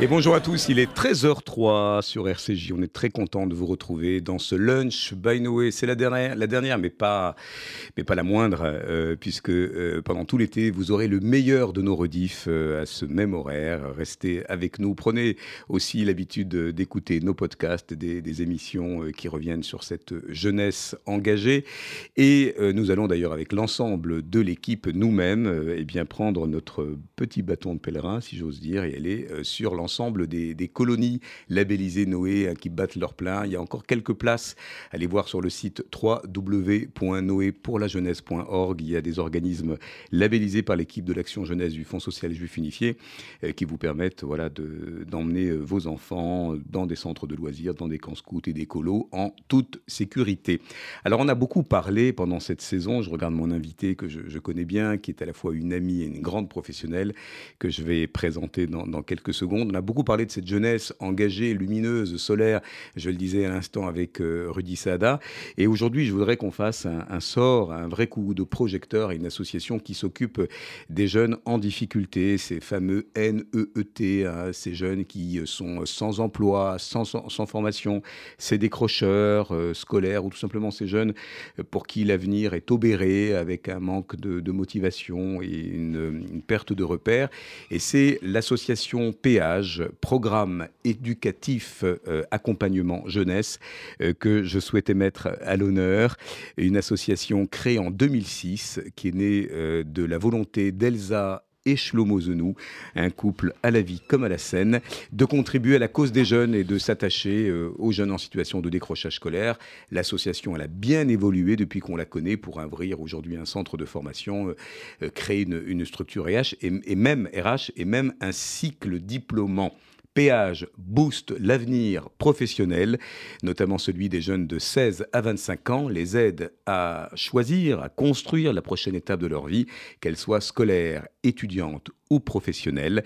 Et bonjour à tous, il est 13h03 sur RCJ. On est très content de vous retrouver dans ce lunch by Noé. C'est la dernière, la dernière, mais pas, mais pas la moindre, euh, puisque euh, pendant tout l'été, vous aurez le meilleur de nos rediffs euh, à ce même horaire. Restez avec nous. Prenez aussi l'habitude d'écouter nos podcasts, des, des émissions qui reviennent sur cette jeunesse engagée. Et nous allons d'ailleurs avec l'ensemble de l'équipe nous-mêmes, eh bien prendre notre petit bâton de pèlerin, si j'ose dire, et aller sur l'ensemble l'ensemble des, colonies labellisées Noé hein, qui battent leur plein. Il y a encore quelques places. Allez voir sur le site www.noépourlajeunesse.org. Il y a des organismes labellisés par l'équipe de l'Action Jeunesse du Fonds social juif unifié euh, qui vous permettent voilà, d'emmener euh, vos enfants dans des centres de loisirs, dans des camps scouts et des colos en toute sécurité. Alors on a beaucoup parlé pendant cette saison. Je regarde mon invité que je, connais bien, qui est à la fois une amie et une grande professionnelle que je vais présenter dans quelques secondes. On a beaucoup parlé de cette jeunesse engagée, lumineuse, solaire, je le disais à l'instant avec euh, Rudy Saada. Et aujourd'hui, je voudrais qu'on fasse un, sort, un vrai coup de projecteur à une association qui s'occupe des jeunes en difficulté, ces fameux NEET, hein, ces jeunes qui sont sans emploi, sans, formation, ces décrocheurs euh, scolaires ou tout simplement ces jeunes pour qui l'avenir est obéré avec un manque de, motivation et une, une perte de repères. Et c'est l'association Péage programme éducatif euh, accompagnement jeunesse, euh, que je souhaitais mettre à l'honneur. Une association créée en 2006 qui est née euh, de la volonté d'Elsa et Shlomo un couple à la vie comme à la scène, de contribuer à la cause des jeunes et de s'attacher aux jeunes en situation de décrochage scolaire. L'association, a bien évolué depuis qu'on la connaît pour ouvrir aujourd'hui un centre de formation, créer une, structure RH et, même RH et même un cycle diplômant Péage booste l'avenir professionnel, notamment celui des jeunes de 16 à 25 ans, les aide à choisir, à construire la prochaine étape de leur vie, qu'elle soit scolaire, étudiante ou professionnelle.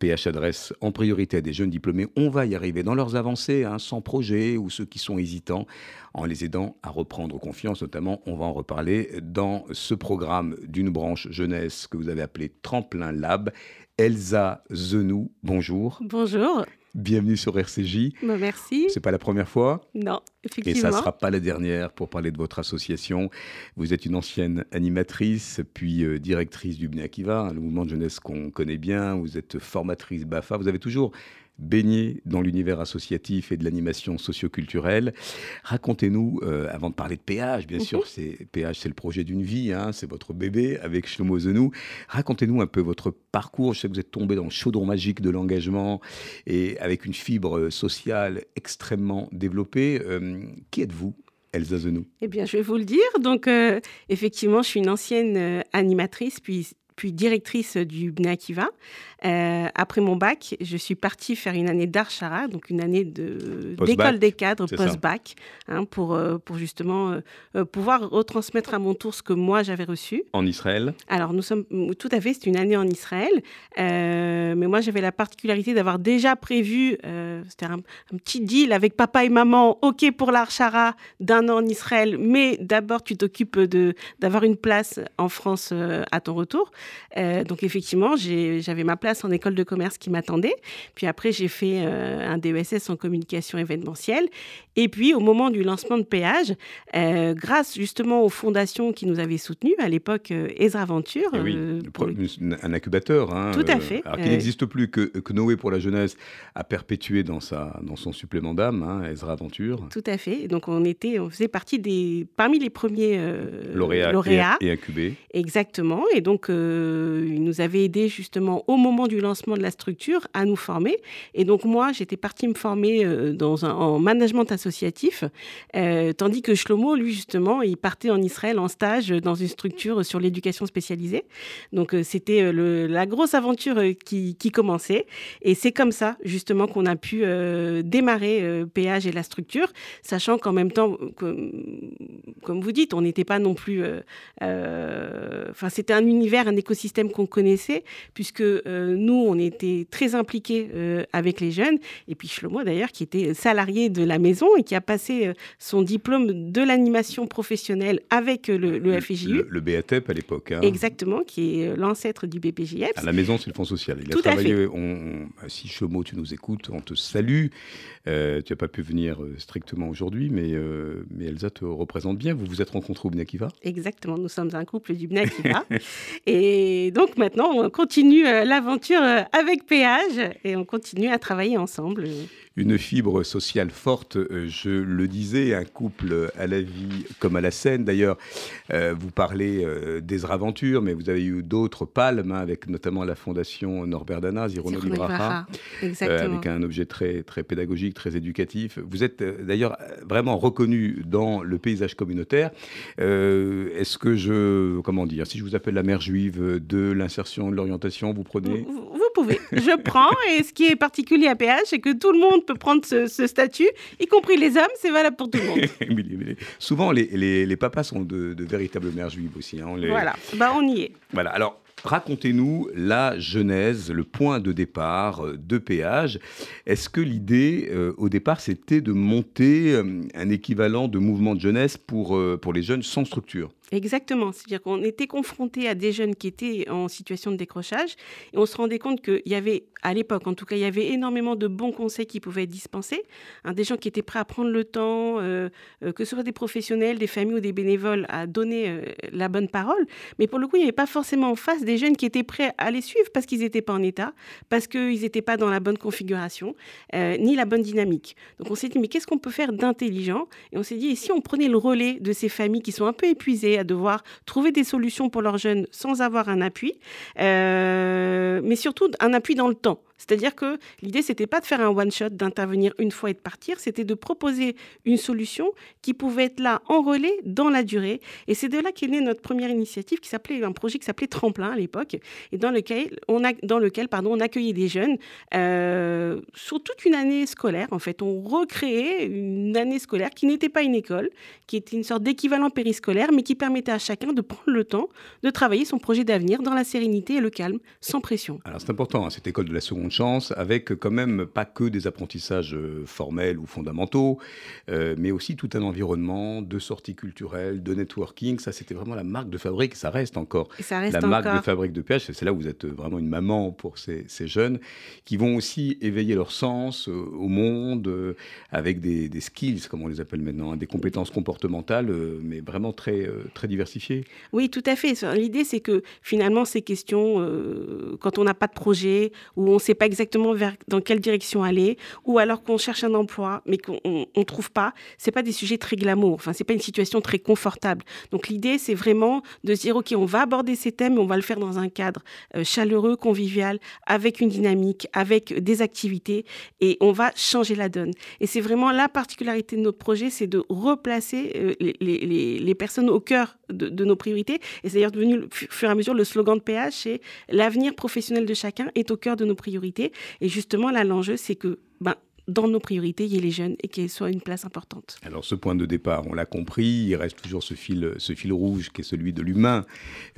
PH adresse en priorité à des jeunes diplômés. On va y arriver dans leurs avancées, hein, sans projet ou ceux qui sont hésitants, en les aidant à reprendre confiance. Notamment, on va en reparler dans ce programme d'une branche jeunesse que vous avez appelé Tremplin Lab Elsa Zenou. Bonjour. Bonjour. Bienvenue sur RCJ. Bah, merci. C'est pas la première fois Non, effectivement. Et ça ne sera pas la dernière pour parler de votre association. Vous êtes une ancienne animatrice, puis euh, directrice du Bnei Akiva, le mouvement de jeunesse qu'on connaît bien. Vous êtes formatrice BAFA. Vous avez toujours baigné dans l'univers associatif et de l'animation socioculturelle. Racontez-nous, euh, avant de parler de péage, bien sûr, mhm. c'est péage, c'est le projet d'une vie, hein, c'est votre bébé avec Shlomo Zenou. Racontez-nous un peu votre parcours. Je sais que vous êtes tombé dans le chaudron magique de l'engagement et avec une fibre sociale extrêmement développée. Euh, qui êtes-vous Elsa Zenou Eh bien, je vais vous le dire. Donc, euh, effectivement, je suis une ancienne animatrice, puis puis directrice du Bnei Akiva. Euh, après mon bac, je suis partie faire une année d'Archara, donc une année d'école des cadres post-bac, hein, pour, euh, pour justement euh, pouvoir retransmettre à mon tour ce que moi j'avais reçu. En Israël Alors, nous sommes tout à fait, c'est une année en Israël. mais moi, j'avais la particularité d'avoir déjà prévu, c'était un, petit deal avec papa et maman, OK pour l'Archara d'un an en Israël, mais d'abord, tu t'occupes d'avoir une place en France à ton retour. Donc, effectivement, j'avais ma place en école de commerce qui m'attendait. Puis après, j'ai fait euh, un DESS en communication événementielle. Et puis, au moment du lancement de péage, euh, grâce justement aux fondations qui nous avaient soutenus, à l'époque, euh, Ezra Venture. Eh un incubateur. Hein, Tout à fait. alors qui n'existe plus, que, que, Noé pour la jeunesse a perpétué dans, sa, dans son supplément d'âme, hein, Ezra Venture. Tout à fait. Donc, on, était, on faisait partie des, parmi les premiers lauréats, Et, incubés. Exactement. Et donc, il nous avait aidé justement au moment du lancement de la structure à nous former. Et donc moi, j'étais partie me former dans un, en management associatif, tandis que Shlomo, lui justement, il partait en Israël en stage dans une structure sur l'éducation spécialisée. Donc c'était la grosse aventure qui, qui commençait. Et c'est comme ça justement qu'on a pu démarrer Péage et la structure, sachant qu'en même temps, comme vous dites, on n'était pas non plus. Euh, euh, enfin, c'était un univers, un écosystème qu'on connaissait, puisque euh, nous, on était très impliqués avec les jeunes. Et puis Shlomo, d'ailleurs, qui était salarié de la maison et qui a passé son diplôme de l'animation professionnelle avec le, le FJU. Le, BATEP à l'époque. Hein. Exactement, qui est l'ancêtre du BPJF. À la maison, c'est le Fonds social. Il a travaillé. On, si Shlomo, tu nous écoutes, on te salue. tu n'as pas pu venir strictement aujourd'hui, mais, mais Elsa te représente bien. Vous vous êtes rencontrés au Bnakiva Exactement, nous sommes un couple du Bnakiva. et donc maintenant, on continue euh, l'aventure euh, avec Péage et on continue à travailler ensemble une fibre sociale forte, euh, je le disais, un couple à la vie comme à la scène. D'ailleurs, euh, vous parlez euh, des aventures, mais vous avez eu d'autres palmes, hein, avec notamment la fondation Norbert Dana, Zirono Libraha, avec un objet très, très pédagogique, très éducatif. Vous êtes d'ailleurs vraiment reconnu dans le paysage communautaire. Est-ce que je, comment dire, si je vous appelle la mère juive de l'insertion, de l'orientation, vous prenez vous, pouvez, je prends. Et ce qui est particulier à PH, c'est que tout le monde peut prendre ce, statut, y compris les hommes, c'est valable pour tout le monde. souvent, les, les, papas sont de, véritables mères juives aussi. Hein, Voilà, bah, on y est. Voilà, alors Racontez-nous la genèse, le point de départ euh, de péage. Est-ce que l'idée, euh, au départ, c'était de monter euh, un équivalent de mouvement de jeunesse pour, pour les jeunes sans structure? Exactement. C'est-à-dire qu'on était confronté à des jeunes qui étaient en situation de décrochage et on se rendait compte qu'il y avait, à l'époque en tout cas, il y avait énormément de bons conseils qui pouvaient être dispensés. Hein, des gens qui étaient prêts à prendre le temps, euh, euh, que ce soit des professionnels, des familles ou des bénévoles, à donner euh, la bonne parole. Mais pour le coup, il n'y avait pas forcément en face des jeunes qui étaient prêts à les suivre parce qu'ils n'étaient pas en état, parce qu'ils n'étaient pas dans la bonne configuration, ni la bonne dynamique. Donc on s'est dit, mais qu'est-ce qu'on peut faire d'intelligent? Et on s'est dit, et si on prenait le relais de ces familles qui sont un peu épuisées, à devoir trouver des solutions pour leurs jeunes sans avoir un appui, euh, mais surtout un appui dans le temps. C'est-à-dire que l'idée, c'était pas de faire un one-shot, d'intervenir une fois et de partir, c'était de proposer une solution qui pouvait être là en relais dans la durée. Et c'est de là qu'est née notre première initiative qui s'appelait un projet qui s'appelait Tremplin à l'époque, et dans lequel on accueillait des jeunes euh, sur toute une année scolaire. En fait, on recréait une année scolaire qui n'était pas une école, qui était une sorte d'équivalent périscolaire, mais qui permettait à chacun de prendre le temps de travailler son projet d'avenir dans la sérénité et le calme, sans pression. Alors c'est important, hein, cette école de la seconde chance, avec quand même pas que des apprentissages euh, formels ou fondamentaux, euh, mais aussi tout un environnement de sortie culturelle, de networking. Ça, c'était vraiment la marque de fabrique. Ça reste encore ça reste la marque de fabrique de PH. C'est là où vous êtes vraiment une maman pour ces, jeunes qui vont aussi éveiller leur sens euh, au monde avec des, skills, comme on les appelle maintenant, hein, des compétences comportementales, mais vraiment très, très diversifiées. Oui, tout à fait. L'idée, c'est que finalement, ces questions, quand on n'a pas de projet, ou on ne pas exactement vers, dans quelle direction aller, ou alors qu'on cherche un emploi mais qu'on ne trouve pas, c'est pas des sujets très glamour. Enfin, c'est pas une situation très confortable. Donc l'idée, c'est vraiment de se dire ok, on va aborder ces thèmes, mais on va le faire dans un cadre euh, chaleureux, convivial, avec une dynamique, avec des activités, et on va changer la donne. Et c'est vraiment la particularité de notre projet, c'est de replacer euh, les, les, les, personnes au cœur de, de nos priorités. Et c'est d'ailleurs devenu, au fur et à mesure, le slogan de PH, c'est l'avenir professionnel de chacun est au cœur de nos priorités. Et justement, là, l'enjeu, c'est que ben, dans nos priorités, il y ait les jeunes et qu'ils soient une place importante. Alors ce point de départ, on l'a compris, il reste toujours ce fil, ce fil rouge qui est celui de l'humain,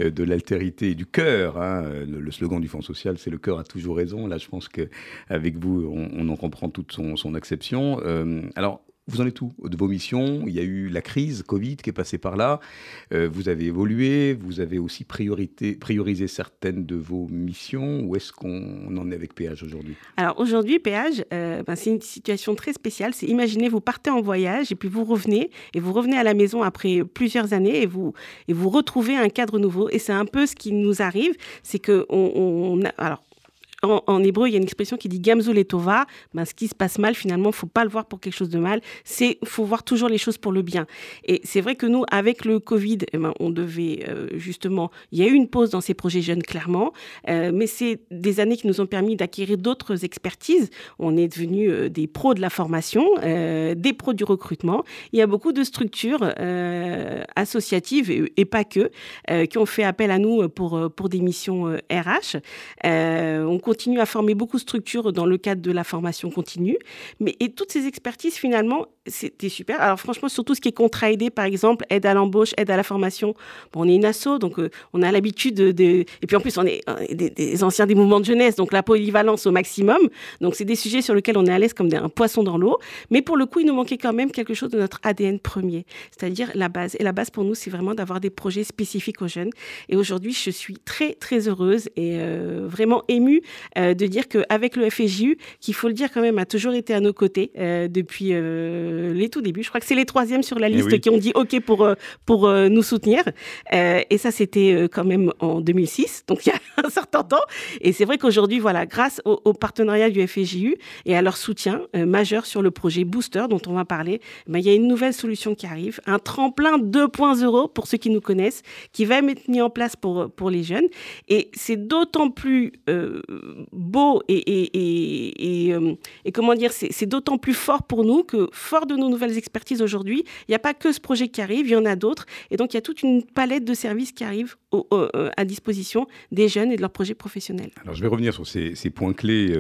euh, de l'altérité et du cœur. Hein. Le, slogan du Fonds social, c'est le cœur a toujours raison. Là, je pense qu'avec vous, on, en comprend toute son, son acception. Euh, alors, vous en êtes où de vos missions? Il y a eu la crise Covid qui est passée par là. Euh, vous avez évolué, vous avez aussi priorité, priorisé certaines de vos missions. Où est-ce qu'on en est avec Péage aujourd'hui? Alors aujourd'hui, Péage, euh, ben, c'est une situation très spéciale. C'est imaginez, vous partez en voyage et puis vous revenez et vous revenez à la maison après plusieurs années et vous, et vous retrouvez un cadre nouveau. Et c'est un peu ce qui nous arrive, c'est que on alors en, hébreu, il y a une expression qui dit Gamzou letova. Ben, ce qui se passe mal, finalement, faut pas le voir pour quelque chose de mal. C'est faut voir toujours les choses pour le bien. Et c'est vrai que nous, avec le Covid, eh ben, on devait euh, justement, il y a eu une pause dans ces projets jeunes, clairement, euh, mais c'est des années qui nous ont permis d'acquérir d'autres expertises. On est devenus euh, des pros de la formation, des pros du recrutement. Il y a beaucoup de structures associatives et, et, pas que qui ont fait appel à nous pour, pour des missions RH. on continue à former beaucoup de structures dans le cadre de la formation continue. Mais, toutes ces expertises, finalement, c'était super. Alors franchement, surtout ce qui est contrat aidé, par exemple, aide à l'embauche, aide à la formation. Bon, on est une asso, donc euh, on a l'habitude de, Et puis en plus, on est euh, des, anciens des mouvements de jeunesse, donc la polyvalence au maximum. Donc c'est des sujets sur lesquels on est à l'aise comme un poisson dans l'eau. Mais pour le coup, il nous manquait quand même quelque chose de notre ADN premier, c'est-à-dire la base. Et la base pour nous, c'est vraiment d'avoir des projets spécifiques aux jeunes. Et aujourd'hui, je suis très, très heureuse et euh, vraiment émue de dire qu'avec le FSJU, qu'il faut le dire quand même, a toujours été à nos côtés depuis les tout débuts. Je crois que c'est les troisièmes sur la eh liste qui ont dit OK pour, euh, pour euh, nous soutenir. Euh, et ça, c'était quand même en 2006, donc il y a un certain temps. Et c'est vrai qu'aujourd'hui, voilà, grâce au, partenariat du FJU et à leur soutien majeur sur le projet Booster dont on va parler, ben, il y a une nouvelle solution qui arrive, un tremplin 2.0 pour ceux qui nous connaissent, qui va être mis en place pour, pour les jeunes. Et c'est d'autant plus beau et, et, et, et, et comment dire, c'est d'autant plus fort pour nous que, fort de nos nouvelles expertises aujourd'hui, il n'y a pas que ce projet qui arrive, il y en a d'autres. Et donc, il y a toute une palette de services qui arrivent euh, à disposition des jeunes et de leurs projets professionnels. Alors, je vais revenir sur ces, points clés.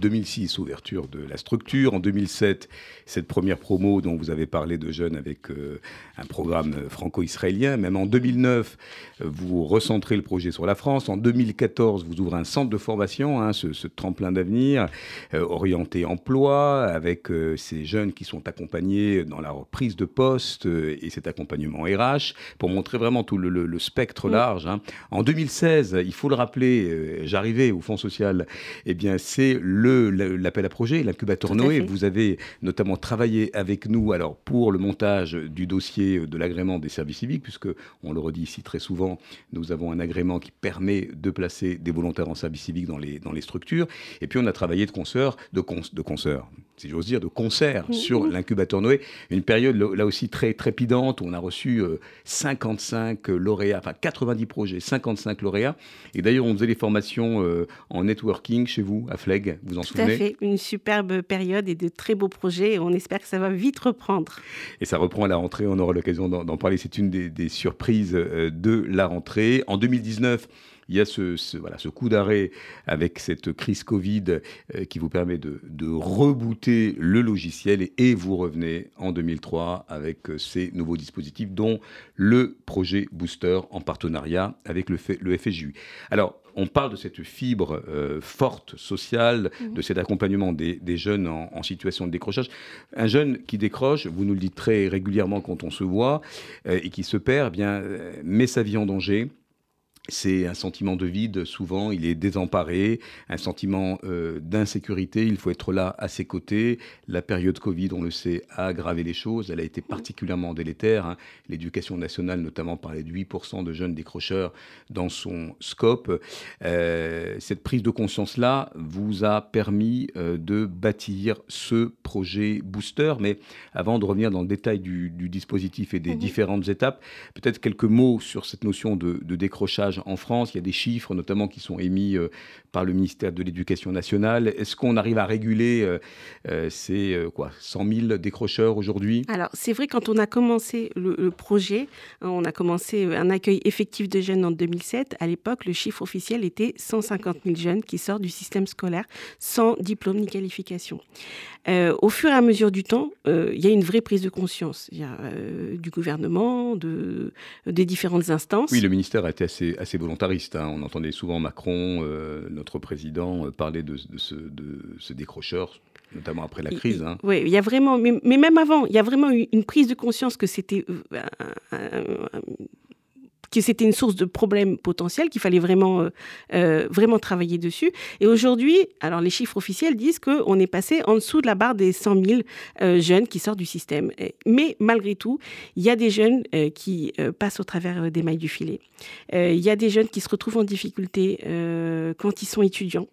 2006, euh, ouverture de la structure. En 2007, cette première promo dont vous avez parlé de jeunes avec euh, un programme franco-israélien. Même en 2009, vous recentrez le projet sur la France. En 2014, vous ouvrez un centre de formation, hein, ce, tremplin d'avenir, orienté emploi, avec ces jeunes qui sont accompagnés dans la prise de poste et cet accompagnement RH, pour montrer vraiment tout le, spectre mm. Large. Hein. En 2016, il faut le rappeler, euh, j'arrivais au Fonds social, eh bien c'est l'appel à projet, l'incubateur Noé. Vous avez notamment travaillé avec nous alors pour le montage du dossier de l'agrément des services civiques, puisque on le redit ici très souvent, nous avons un agrément qui permet de placer des volontaires en service civique dans les, dans les structures. Et puis on a travaillé de concert, de, de concert, si j'ose dire, de concert mmh, sur l'incubateur Noé. Une période là aussi très trépidante où on a reçu 55 euh, lauréats, enfin 90 projets, 55 lauréats. Et d'ailleurs, on faisait les formations euh, en networking chez vous, à Fleg, vous en souvenez Tout à fait, une superbe période et de très beaux projets. On espère que ça va vite reprendre. Et ça reprend à la rentrée, on aura l'occasion d'en parler. C'est une des, des surprises euh, de la rentrée. En 2019, il y a ce, voilà, ce coup d'arrêt avec cette crise Covid euh, qui vous permet de, rebooter le logiciel et, vous revenez en 2003 avec euh, ces nouveaux dispositifs, dont le projet Booster en partenariat avec le, le FSJU. Alors, on parle de cette fibre euh, forte sociale, mmh. de cet accompagnement des, jeunes en, situation de décrochage. Un jeune qui décroche, vous nous le dites très régulièrement quand on se voit, et qui se perd, eh bien, met sa vie en danger c'est un sentiment de vide, souvent il est désemparé, un sentiment euh, d'insécurité, il faut être là à ses côtés. La période Covid, on le sait, a aggravé les choses, elle a été particulièrement délétère. Hein. L'éducation nationale notamment parlait de 8% de jeunes décrocheurs dans son scope. Euh, cette prise de conscience-là vous a permis euh, de bâtir ce projet booster, mais avant de revenir dans le détail du, dispositif et des différentes étapes, peut-être quelques mots sur cette notion de décrochage en France. Il y a des chiffres notamment qui sont émis euh, par le ministère de l'Éducation nationale. Est-ce qu'on arrive à réguler euh, euh, ces quoi, 100 000 décrocheurs aujourd'hui? Alors c'est vrai, quand on a commencé le, projet, on a commencé un accueil effectif de jeunes en 2007. À l'époque, le chiffre officiel était 150 000 jeunes qui sortent du système scolaire sans diplôme ni qualification. au fur et à mesure du temps, il y a une vraie prise de conscience. Il y a du gouvernement, de, des différentes instances. Oui, le ministère a été assez, assez volontariste. Hein. On entendait souvent Macron, euh, notre président, euh, parler de, ce, de, ce, décrocheur notamment après la crise. Hein. Oui, il y a vraiment, mais, même avant, il y a vraiment eu une prise de conscience que c'était euh, que c'était une source de problèmes potentiels, qu'il fallait vraiment, euh, euh, vraiment travailler dessus. Et aujourd'hui, alors les chiffres officiels disent qu'on est passé en dessous de la barre des 100 000 euh, jeunes qui sortent du système. Mais malgré tout, il y a des jeunes qui passent au travers des mailles du filet. il y a des jeunes qui se retrouvent en difficulté quand ils sont étudiants.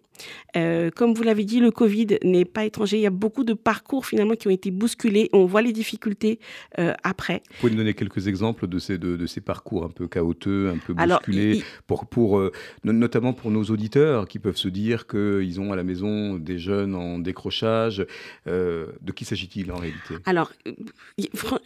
Comme vous l'avez dit, le Covid n'est pas étranger. Il y a beaucoup de parcours finalement qui ont été bousculés. On voit les difficultés après. Vous pouvez nous donner quelques exemples de ces, de, ces parcours un peu chaotiques, un peu bousculés, pour, pour, notamment pour nos auditeurs qui peuvent se dire qu'ils ont à la maison des jeunes en décrochage. de qui s'agit-il en réalité? Alors,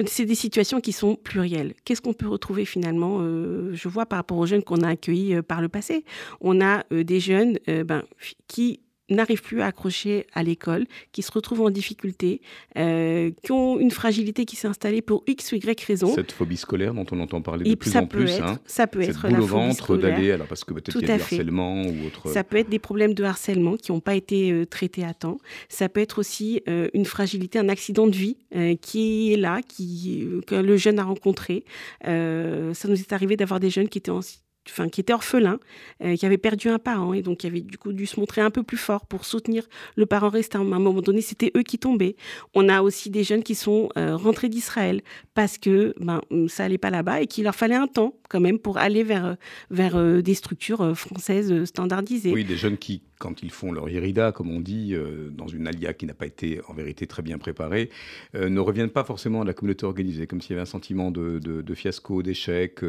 c'est des situations qui sont plurielles. Qu'est-ce qu'on peut retrouver finalement Je vois par rapport aux jeunes qu'on a accueillis par le passé? On a des jeunes ben, qui n'arrivent plus à accrocher à l'école, qui se retrouvent en difficulté, euh, qui ont une fragilité qui s'est installée pour X ou Y raison. Cette phobie scolaire dont on entend parler de plus en plus. Être, hein. Ça peut être boule au ventre d'aller, alors parce que peut-être qu'il y a du harcèlement ou autre. Ça peut être des problèmes de harcèlement qui n'ont pas été euh, traités à temps. Ça peut être aussi euh, une fragilité, un accident de vie qui est là, qui, que le jeune a rencontré. ça nous est arrivé d'avoir des jeunes qui étaient en enfin, qui était orphelin, euh, qui avait perdu un parent et donc qui avait du coup dû se montrer un peu plus fort pour soutenir le parent restant. À un moment donné, c'était eux qui tombaient. On a aussi des jeunes qui sont euh, rentrés d'Israël parce que ben, ça allait pas là-bas et qu'il leur fallait un temps quand même pour aller vers, vers euh, des structures françaises standardisées. Oui, des jeunes qui quand ils font leur irida, comme on dit, dans une alia qui n'a pas été en vérité très bien préparée, ne reviennent pas forcément à la communauté organisée, comme s'il y avait un sentiment de, de fiasco, d'échec.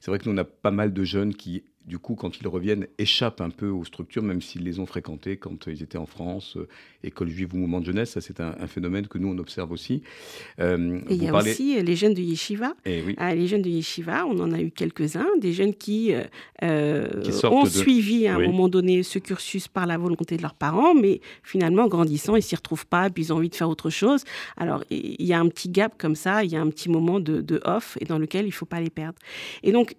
C'est vrai que nous, on a pas mal de jeunes qui du coup, quand ils reviennent, échappent un peu aux structures, même s'ils les ont fréquentées quand ils étaient en France, euh, école juive ou mouvement de jeunesse. Ça, c'est un, phénomène que nous, on observe aussi. Euh, et il y a aussi euh, les jeunes de Yeshiva. Eh ah, les jeunes de Yeshiva, on en a eu quelques-uns, des jeunes qui, ont suivi à un moment donné ce cursus par la volonté de leurs parents, mais finalement, grandissant, ils s'y retrouvent pas, puis ils ont envie de faire autre chose. Alors, il y a un petit gap comme ça, il y a un petit moment de, de off, et dans lequel il faut pas les perdre. Et donc,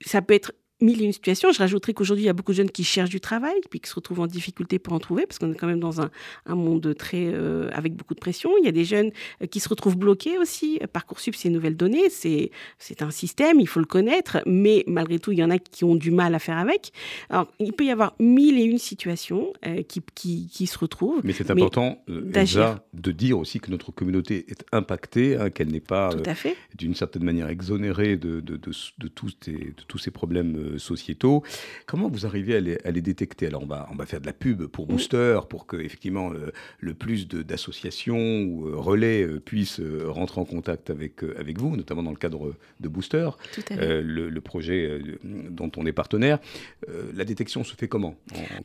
ça peut être mille et une situations. Je rajouterais qu'aujourd'hui, il y a beaucoup de jeunes qui cherchent du travail, puis qui se retrouvent en difficulté pour en trouver, parce qu'on est quand même dans un, monde très euh, avec beaucoup de pression. Il y a des jeunes euh, qui se retrouvent bloqués aussi. Parcoursup, c'est une nouvelle donnée, c'est c'est un système, il faut le connaître, mais malgré tout, il y en a qui ont du mal à faire avec. Alors, il peut y avoir mille et une situations euh, qui, qui, qui, se retrouvent. Mais c'est important déjà de dire aussi que notre communauté est impactée, hein, qu'elle n'est pas d'une certaine manière exonérée de, de, de, de tous, de tous ces problèmes sociétaux. Comment vous arrivez à les, détecter? Alors, on va, on va faire de la pub pour Booster, pour que effectivement le, plus d'associations ou euh, relais euh, puissent euh, rentrer en contact avec, avec vous, notamment dans le cadre de Booster, le, projet dont on est partenaire. la détection se fait comment?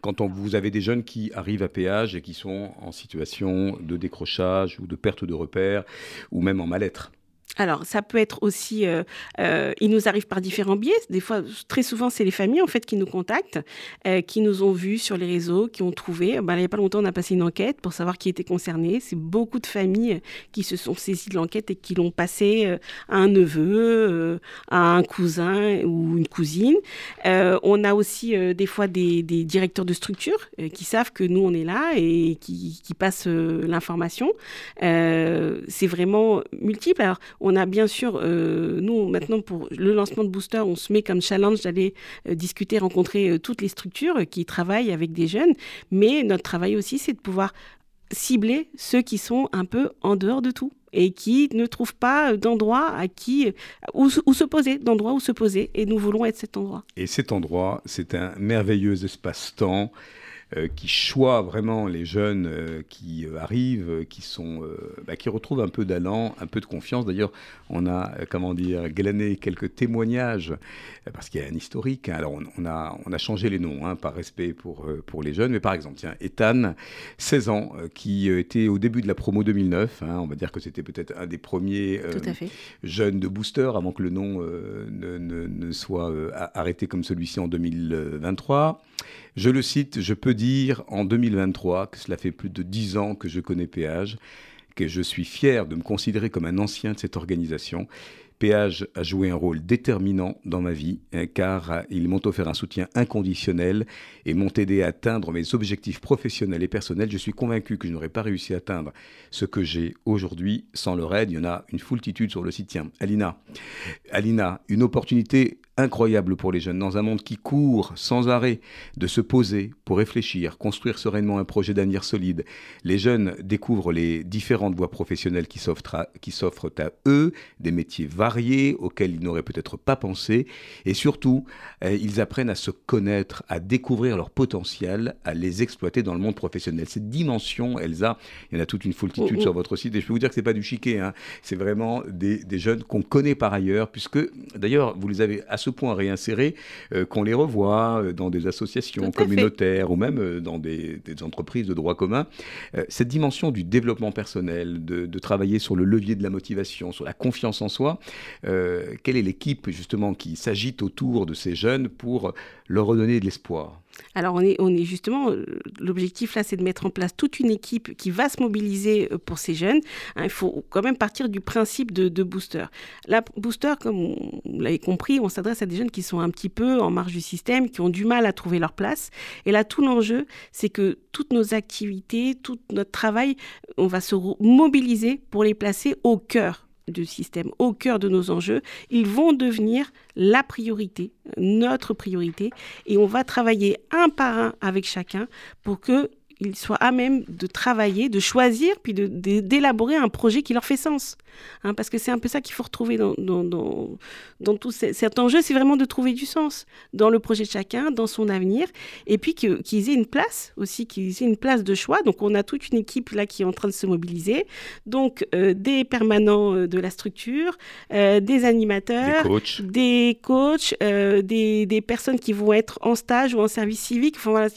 Quand on, vous avez des jeunes qui arrivent à péage et qui sont en situation de décrochage ou de perte de repères, ou même en mal-être alors, ça peut être aussi, euh, euh, il nous arrive par différents biais. Des fois, très souvent, c'est les familles en fait qui nous contactent, euh, qui nous ont vus sur les réseaux, qui ont trouvé. Ben, il n'y a pas longtemps, on a passé une enquête pour savoir qui était concerné. C'est beaucoup de familles qui se sont saisies de l'enquête et qui l'ont passé à un neveu, à un cousin ou une cousine. on a aussi des fois des, directeurs de structure qui savent que nous on est là et qui, qui passent l'information. c'est vraiment multiple. Alors, on a bien sûr, euh, nous maintenant pour le lancement de Booster, on se met comme challenge d'aller euh, discuter, rencontrer euh, toutes les structures qui travaillent avec des jeunes, mais notre travail aussi, c'est de pouvoir cibler ceux qui sont un peu en dehors de tout et qui ne trouvent pas d'endroit à qui où, se poser, d'endroit où se poser. Et nous voulons être cet endroit. Et cet endroit, c'est un merveilleux espace-temps qui choient vraiment les jeunes euh, qui euh, arrivent, qui sont, bah, qui retrouvent un peu d'allant, un peu de confiance. D'ailleurs, on a, comment dire, glané quelques témoignages parce qu'il y a un historique. Hein. Alors, on, a, on a changé les noms hein, par respect pour, pour les jeunes, mais par exemple, tiens, Ethan, 16 ans, qui était au début de la promo 2009. Hein. on va dire que c'était peut-être un des premiers jeunes de booster avant que le nom ne, ne, ne, soit arrêté comme celui-ci en 2023. Je le cite, je peux dire en 2023 que cela fait plus de dix ans que je connais Péage, que je suis fier de me considérer comme un ancien de cette organisation. Péage a joué un rôle déterminant dans ma vie, hein, car ils m'ont offert un soutien inconditionnel et m'ont aidé à atteindre mes objectifs professionnels et personnels. Je suis convaincu que je n'aurais pas réussi à atteindre ce que j'ai aujourd'hui sans leur aide. Il y en a une foultitude sur le site. Tiens, Alina, Alina, une opportunité incroyable pour les jeunes dans un monde qui court sans arrêt de se poser pour réfléchir, construire sereinement un projet d'avenir solide. Les jeunes découvrent les différentes voies professionnelles qui s'offrent à, eux, des métiers variés auxquels ils n'auraient peut-être pas pensé, et surtout, euh, ils apprennent à se connaître, à découvrir leur potentiel, à les exploiter dans le monde professionnel. Cette dimension, Elsa, il y en a toute une foultitude oh, oh. sur votre site, et je peux vous dire que c'est pas du chiquet, hein. c'est vraiment des, des jeunes qu'on connaît par ailleurs, puisque d'ailleurs, vous les avez à ce point réinsérés euh, qu'on les revoit euh, dans des associations communautaires ou même euh, dans des, entreprises de droit commun. cette dimension du développement personnel, de, de, travailler sur le levier de la motivation, sur la confiance en soi, quelle est l'équipe justement qui s'agite autour de ces jeunes pour leur redonner de l'espoir? Alors on est, on est justement, euh, l'objectif là, c'est de mettre en place toute une équipe qui va se mobiliser euh, pour ces jeunes. Hein, il faut quand même partir du principe de, booster. La booster, comme vous l'avez compris, on s'adresse à des jeunes qui sont un petit peu en marge du système, qui ont du mal à trouver leur place. Et là, tout l'enjeu, c'est que toutes nos activités, tout notre travail, on va se mobiliser pour les placer au cœur du système, au cœur de nos enjeux, ils vont devenir la priorité, notre priorité, et on va travailler un par un avec chacun pour que ils soient à même de travailler, de choisir, puis d'élaborer un projet qui leur fait sens. Hein, parce que c'est un peu ça qu'il faut retrouver dans, dans, dans, dans tout cet enjeu, c'est vraiment de trouver du sens dans le projet de chacun, dans son avenir, et puis qu'ils aient une place aussi, qu'ils aient une place de choix. Donc on a toute une équipe là qui est en train de se mobiliser, donc euh, des permanents euh, de la structure, euh, des animateurs, des coachs, des, coachs des, des, personnes qui vont être en stage ou en service civique. Enfin voilà,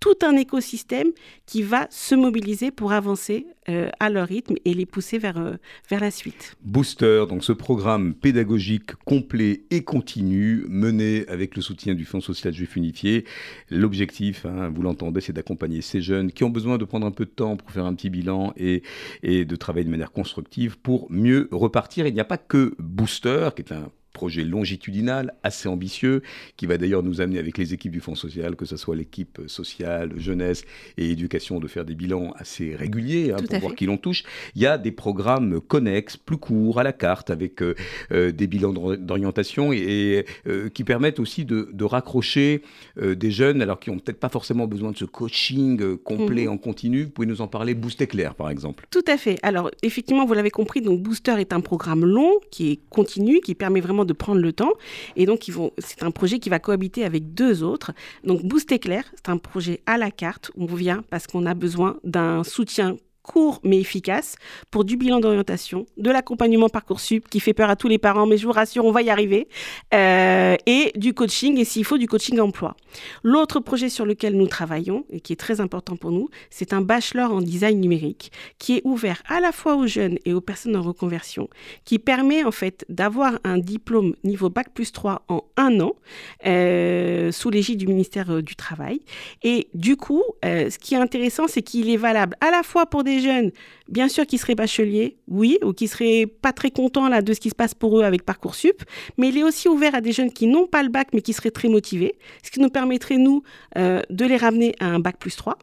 tout un écosystème qui va se mobiliser pour avancer euh, à leur rythme et les pousser vers, euh, vers la suite. Booster, donc ce programme pédagogique complet et continu mené avec le soutien du Fonds social juif unifié. L'objectif, hein, vous l'entendez, c'est d'accompagner ces jeunes qui ont besoin de prendre un peu de temps pour faire un petit bilan et, et de travailler de manière constructive pour mieux repartir. Il n'y a pas que Booster, qui est un projet longitudinal assez ambitieux qui va d'ailleurs nous amener avec les équipes du Fonds social, que ce soit l'équipe sociale, jeunesse et éducation, de faire des bilans assez réguliers hein, pour voir qui l'on touche. Il y a des programmes connexes, plus courts, à la carte, avec euh, euh, des bilans d'orientation et, euh, qui permettent aussi de, raccrocher des jeunes, alors qui n'ont peut-être pas forcément besoin de ce coaching complet mhm. en continu. Vous pouvez nous en parler, Booster Clair par exemple. Tout à fait. Alors effectivement, vous l'avez compris, donc Booster est un programme long qui est continu, qui permet vraiment de prendre le temps. Et donc, c'est un projet qui va cohabiter avec deux autres. Donc, Boost Éclair, c'est un projet à la carte. On vient parce qu'on a besoin d'un soutien court mais efficace pour du bilan d'orientation, de l'accompagnement Parcoursup qui fait peur à tous les parents, mais je vous rassure, on va y arriver, euh, et du coaching et s'il faut du coaching emploi. L'autre projet sur lequel nous travaillons et qui est très important pour nous, c'est un bachelor en design numérique qui est ouvert à la fois aux jeunes et aux personnes en reconversion, qui permet en fait d'avoir un diplôme niveau bac plus 3 en un an euh, sous l'égide du ministère euh, du Travail. Et du coup, ce qui est intéressant, c'est qu'il est valable à la fois pour des jeunes, bien sûr, qui seraient bacheliers, oui, ou qui seraient pas très contents là de ce qui se passe pour eux avec Parcoursup, mais il est aussi ouvert à des jeunes qui n'ont pas le bac mais qui seraient très motivés, ce qui nous permettrait nous euh, de les ramener à un bac plus 3,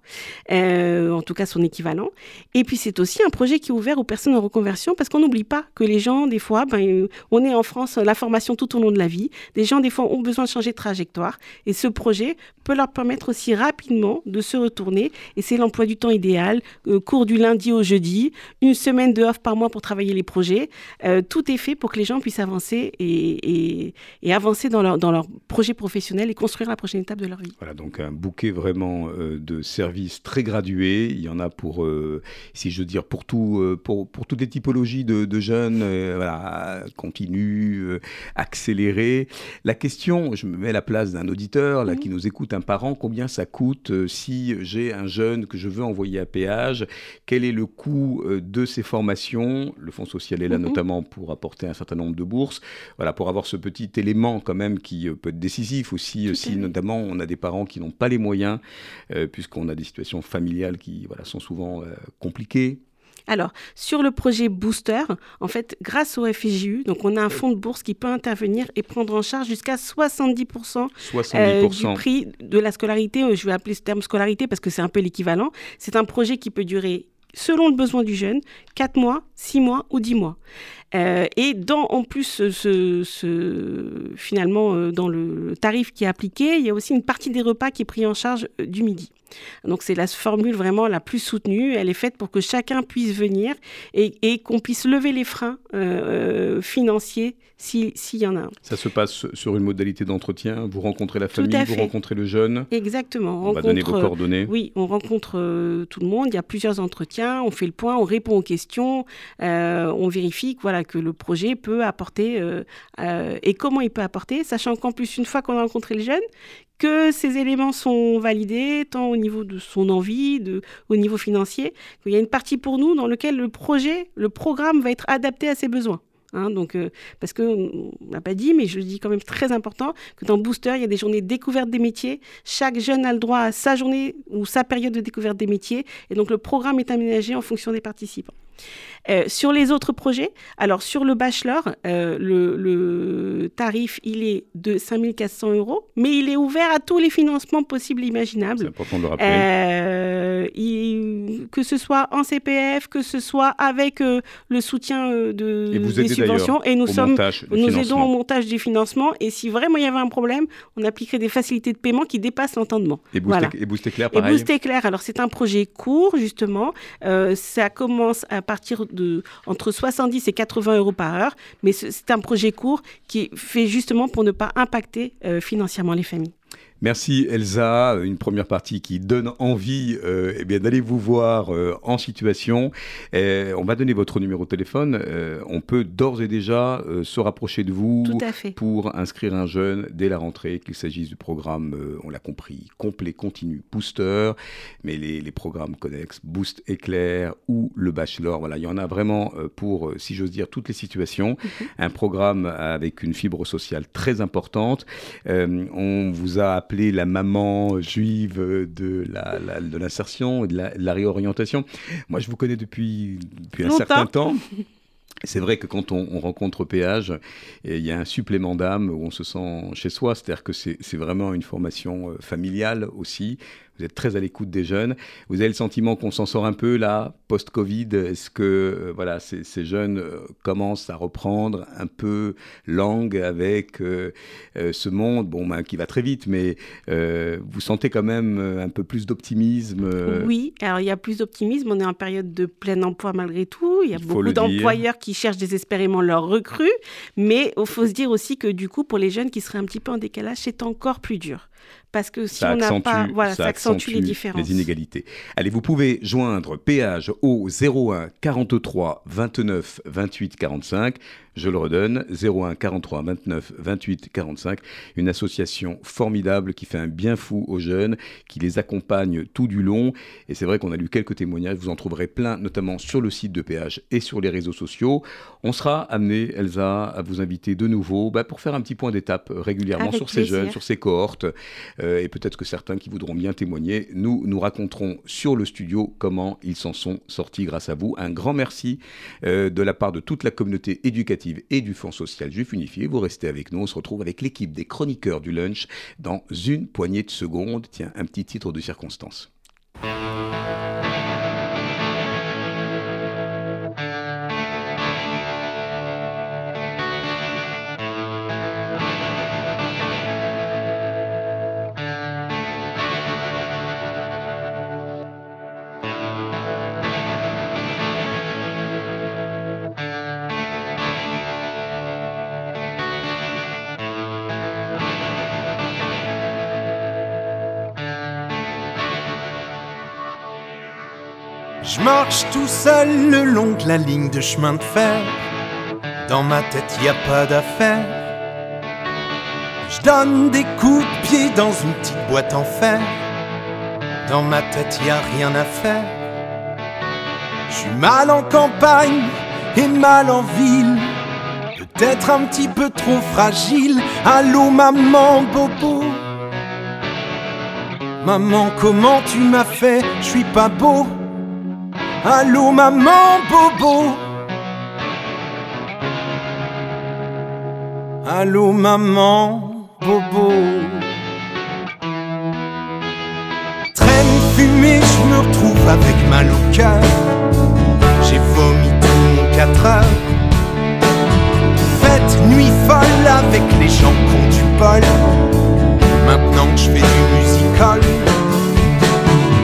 euh, en tout cas son équivalent. Et puis c'est aussi un projet qui est ouvert aux personnes en reconversion parce qu'on n'oublie pas que les gens des fois, ben, on est en France, la formation tout au long de la vie, des gens des fois ont besoin de changer de trajectoire et ce projet peut leur permettre aussi rapidement de se retourner et c'est l'emploi du temps idéal, euh, cours du lundi au jeudi, une semaine de off par mois pour travailler les projets. Euh, tout est fait pour que les gens puissent avancer et, avancer dans leur, dans leur projet professionnel et construire la prochaine étape de leur vie. Voilà, donc un bouquet vraiment euh, de services très gradués. Il y en a pour, euh, si je veux dire, pour, tout, pour, pour toutes les typologies de, de jeunes, voilà, continu, accéléré. La question, je me mets à la place d'un auditeur là, qui nous écoute, un parent, combien ça coûte si j'ai un jeune que je veux envoyer à péage quel est le coût euh, de ces formations Le Fonds social est là mhm. notamment pour apporter un certain nombre de bourses, voilà, pour avoir ce petit élément quand même qui euh, peut être décisif aussi, euh, si notamment on a des parents qui n'ont pas les moyens, puisqu'on a des situations familiales qui voilà, sont souvent compliquées. Alors, sur le projet Booster, en fait, grâce au FJU, donc on a un fonds de bourse qui peut intervenir et prendre en charge jusqu'à 70%, du prix de la scolarité. Je vais appeler ce terme scolarité parce que c'est un peu l'équivalent. C'est un projet qui peut durer selon le besoin du jeune, 4 mois, 6 mois ou 10 mois. Euh, et en plus, finalement, euh, dans le tarif qui est appliqué, il y a aussi une partie des repas qui est pris en charge euh, du midi. Donc c'est la formule vraiment la plus soutenue. Elle est faite pour que chacun puisse venir et, qu'on puisse lever les freins financiers s'il y en a. Ça se passe sur une modalité d'entretien. Vous rencontrez la famille, vous rencontrez le jeune. Exactement. On, va donner vos coordonnées. Oui, on rencontre tout le monde. Il y a plusieurs entretiens. On fait le point, on répond aux questions, on vérifie voilà, que le projet peut apporter euh, euh, et comment il peut apporter, sachant qu'en plus, une fois qu'on a rencontré le jeune, que ces éléments sont validés, tant au niveau de son envie, de, au niveau financier, qu'il y a une partie pour nous dans laquelle le projet, le programme va être adapté à ses besoins. Hein, donc, euh, parce qu'on n'a pas dit, mais je le dis quand même très important, que dans Booster, il y a des journées découvertes des métiers. Chaque jeune a le droit à sa journée ou sa période de découverte des métiers. Et donc, le programme est aménagé en fonction des participants. Euh, sur les autres projets, alors sur le bachelor, euh, le, tarif, il est de 5400 euros, mais il est ouvert à tous les financements possibles et imaginables. C'est important de le rappeler. Euh, que ce soit en CPF, que ce soit avec le soutien de, des subventions. Et nous, sommes, nous aidons au montage du financement. Et si vraiment il y avait un problème, on appliquerait des facilités de paiement qui dépassent l'entendement. Et Boost, et Boost Éclair, pareil. Et Boost Éclair, alors c'est un projet court, justement. ça commence à partir de entre 70 et 80 euros par heure, mais c'est un projet court qui est fait justement pour ne pas impacter euh, financièrement les familles. Merci Elsa, une première partie qui donne envie euh, eh bien d'aller vous voir euh, en situation. on va donner votre numéro de téléphone. Euh, on peut d'ores et déjà se rapprocher de vous pour inscrire un jeune dès la rentrée, qu'il s'agisse du programme, on l'a compris, complet, continu, booster, mais les, les, programmes connexes, boost éclair ou le bachelor. Voilà, il y en a vraiment pour, si j'ose dire, toutes les situations. Mhm. Un programme avec une fibre sociale très importante. on vous a la maman juive de l'insertion et de la, réorientation. Moi, je vous connais depuis, depuis un certain temps. C'est vrai que quand on, rencontre PH, il y a un supplément d'âme où on se sent chez soi, c'est-à-dire que c'est vraiment une formation euh, familiale aussi vous êtes très à l'écoute des jeunes. Vous avez le sentiment qu'on s'en sort un peu là, post-Covid? Est-ce que euh, voilà, ces, jeunes euh, commencent à reprendre un peu langue avec euh, ce monde? Bon, ben, qui va très vite, mais vous sentez quand même un peu plus d'optimisme Oui, alors il y a plus d'optimisme. On est en période de plein emploi malgré tout. Il y a beaucoup d'employeurs qui cherchent désespérément leurs recrues, mais il faut se dire aussi que du coup, pour les jeunes qui seraient un petit peu en décalage, c'est encore plus dur parce que si on n'a pas, voilà, ça, accentue, les différences. Les inégalités. Allez, vous pouvez joindre péage au 01 43 29 28 45. Je le redonne, 01 43 29 28 45. Une association formidable qui fait un bien fou aux jeunes, qui les accompagne tout du long. Et c'est vrai qu'on a lu quelques témoignages, vous en trouverez plein, notamment sur le site de péage et sur les réseaux sociaux. On sera amené, Elsa, à vous inviter de nouveau bah, pour faire un petit point d'étape régulièrement sur ces jeunes, sur ces cohortes. Euh, et peut-être que certains qui voudront bien témoigner, nous nous raconterons sur le studio comment ils s'en sont sortis grâce à vous. Un grand merci euh, de la part de toute la communauté éducative et du Fonds social juif unifié. Vous restez avec nous, on se retrouve avec l'équipe des chroniqueurs du lunch dans une poignée de secondes. Tiens, un petit titre de circonstance. Je marche tout seul le long de la ligne de chemin de fer. Dans ma tête, y a pas d'affaire. Je donne des coups de pied dans une petite boîte en fer. Dans ma tête, y a rien à faire. Je suis mal en campagne et mal en ville. Peut-être un petit peu trop fragile. Allô, maman, bobo. Maman, comment tu m'as fait? Je suis pas beau. Allô maman Bobo Allô maman Bobo Traîne fumée, je me retrouve avec mal au cœur vomi tout mon 4 heures. Fête, nuit folle avec les gens qu'on du bol. Maintenant que je fais du musical,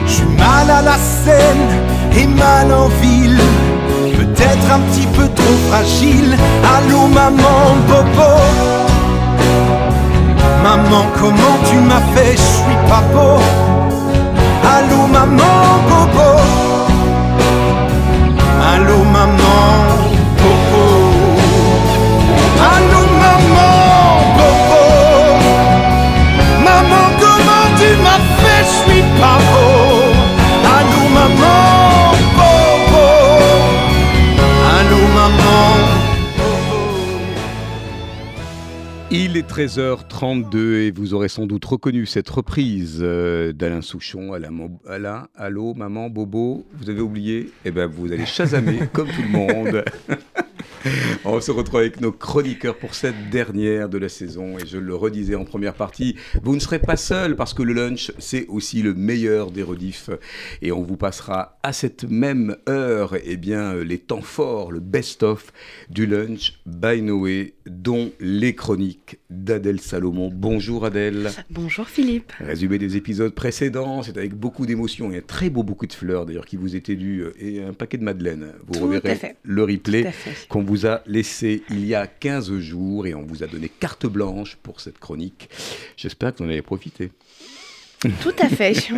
je suis mal à la scène et mal en ville. Peut-être un petit peu trop fragile. Allô maman, bobo. Maman, comment tu m'as fait, je suis pas beau. Allô maman, bobo. Allô maman, Il est 13h32 et vous aurez sans doute reconnu cette reprise euh, d'Alain Souchon. Alain, Mo- Alain, allô, maman, Bobo, vous avez oublié? Eh bien, vous allez chasamer comme tout le monde. On se retrouve avec nos chroniqueurs pour cette dernière de la saison. Et je le redisais en première partie, vous ne serez pas seul parce que le lunch, c'est aussi le meilleur des rediffs. Et on vous passera à cette même heure eh bien, les temps forts, le best-of du lunch by Noé, dont les chroniques d'Adèle Salomon. Bonjour Adèle. Bonjour Philippe. Résumé des épisodes précédents, c'est avec beaucoup d'émotion et un très beau bouquet de fleurs d'ailleurs qui vous était dû euh, et un paquet de madeleines. Vous Tout à reverrez fait. le replay qu'on vous a laissé il y a 15 jours et on vous a donné carte blanche pour cette chronique. J'espère que vous en avez profité. Tout à fait.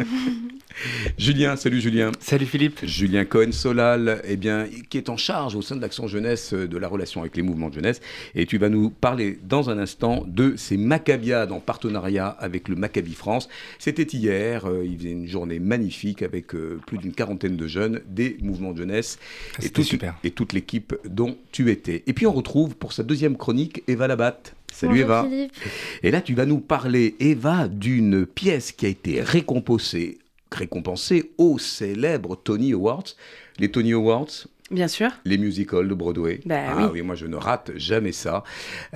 Julien, salut Julien. Salut Philippe. Julien Cohen-Solal, eh bien, qui est en charge au sein de l'Action Jeunesse euh, de la relation avec les mouvements de jeunesse. Et tu vas nous parler dans un instant de ces Maccabiades en partenariat avec le Maccabi France. C'était hier, euh, il faisait une journée magnifique avec euh, plus d'une quarantaine de jeunes des mouvements de jeunesse. et C'était toute- super. Et toute l'équipe dont tu étais. Et puis on retrouve pour sa deuxième chronique Eva Labatte. Salut Bonjour Eva. Philippe. Et là, tu vas nous parler, Eva, d'une pièce qui a été récompensée, récompensée aux célèbres Tony Awards. Les Tony Awards, Bien sûr. les musicals de Broadway. Bah ah oui. moi je ne rate jamais ça.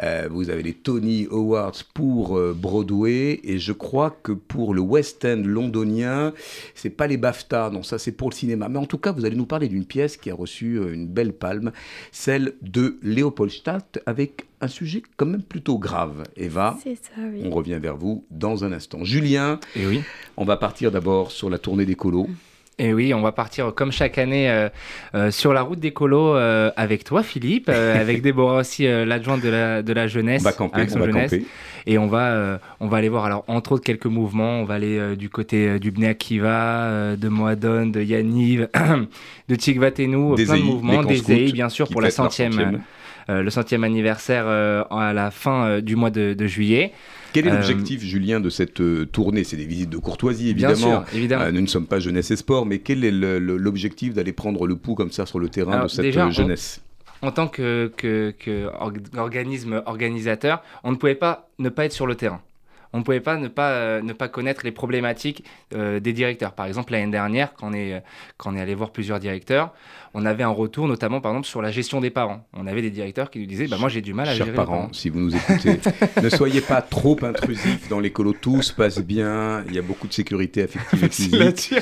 Euh, vous avez les Tony Awards pour euh, Broadway et je crois que pour le West End londonien, c'est pas les BAFTA, non ça c'est pour le cinéma. Mais en tout cas, vous allez nous parler d'une pièce qui a reçu euh, une belle palme, celle de Léopoldstadt avec un sujet quand même plutôt grave. Eva, C'est ça, oui. on revient vers vous dans un instant. Julien, Et oui. on va partir d'abord sur la tournée des colos. Et oui, on va partir comme chaque année euh, euh, sur la route des colos euh, avec toi Philippe, avec Déborah aussi, l'adjointe de la, de la jeunesse. On va camper, Action on va Jeunesse. camper. Et on va, on va aller voir alors entre autres quelques mouvements. On va aller du côté du Bnei Akiva, euh, de Moadon, de Yaniv, de Tikvatenu, Des plein de mouvements, des EI bien sûr pour la centième, centième. le centième anniversaire à la fin du mois de, de juillet. Quel est Euh, l'objectif, Julien, de cette euh, tournée? C'est des visites de courtoisie, Bien évidemment. sûr, évidemment. Euh, nous ne sommes pas jeunesse et sport, mais quel est l'objectif d'aller prendre le pouls comme ça sur le terrain Alors, de cette déjà, on- jeunesse? en tant que, que- que organisme organisateur, on ne pouvait pas ne pas être sur le terrain. On ne pouvait pas ne pas, euh, ne pas connaître les problématiques euh, des directeurs. Par exemple, l'année dernière, quand on, est, quand on est allé voir plusieurs directeurs, on avait un retour notamment par exemple sur la gestion des parents. On avait des directeurs qui nous disaient bah, Moi j'ai du mal à Chers gérer les parents, si vous nous écoutez, ne soyez pas trop intrusifs dans les colos. Tout se passe bien. Il y a beaucoup de sécurité affective et physique.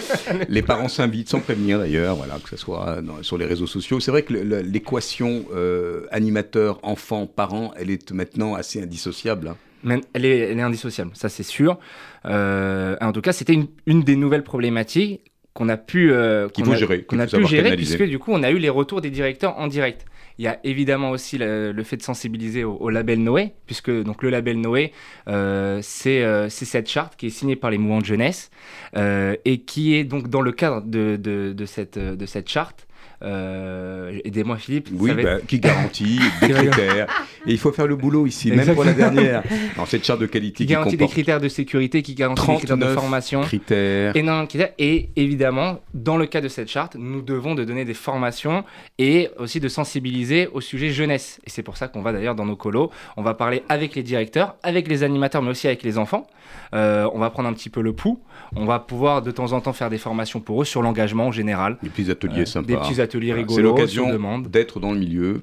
Les parents s'invitent sans prévenir d'ailleurs, voilà, que ce soit dans- sur les réseaux sociaux. C'est vrai que l'équation euh, animateur, enfant, parent, elle est maintenant assez indissociable. hein. Mais elle est, elle est indissociable, ça c'est sûr. Euh, en tout cas, c'était une, une des nouvelles problématiques qu'on a pu, euh, qu'on a- gérer, qu'on a pu gérer, canaliser. puisque du coup, on a eu les retours des directeurs en direct. Il y a évidemment aussi le, le fait de sensibiliser au, au label Noé, puisque donc le label Noé, euh, c'est euh, cette charte qui est signée par les mouvements de jeunesse et qui est donc dans le cadre de, de, de cette, de cette charte. Euh, Aidez-moi Philippe. Oui, va bah, qui garantit des critères. Et il faut faire le boulot ici, même pour la dernière. Dans cette charte de qualité qui qui, garantit des critères de sécurité, qui garantit des critères de 39 formation. critères. énormément de critères. Et évidemment, dans le cas de cette charte, nous devons de donner des formations et aussi de sensibiliser au sujet jeunesse. Et c'est pour ça qu'on va d'ailleurs dans nos colos, on va parler avec les directeurs, avec les animateurs, mais aussi avec les enfants. Euh, on va prendre un petit peu le pouls. On va pouvoir de temps en temps faire des formations pour eux sur l'engagement en général. Des petits ateliers Euh, sympas. Des petits ateliers Rigolos C'est l'occasion d'être dans le milieu.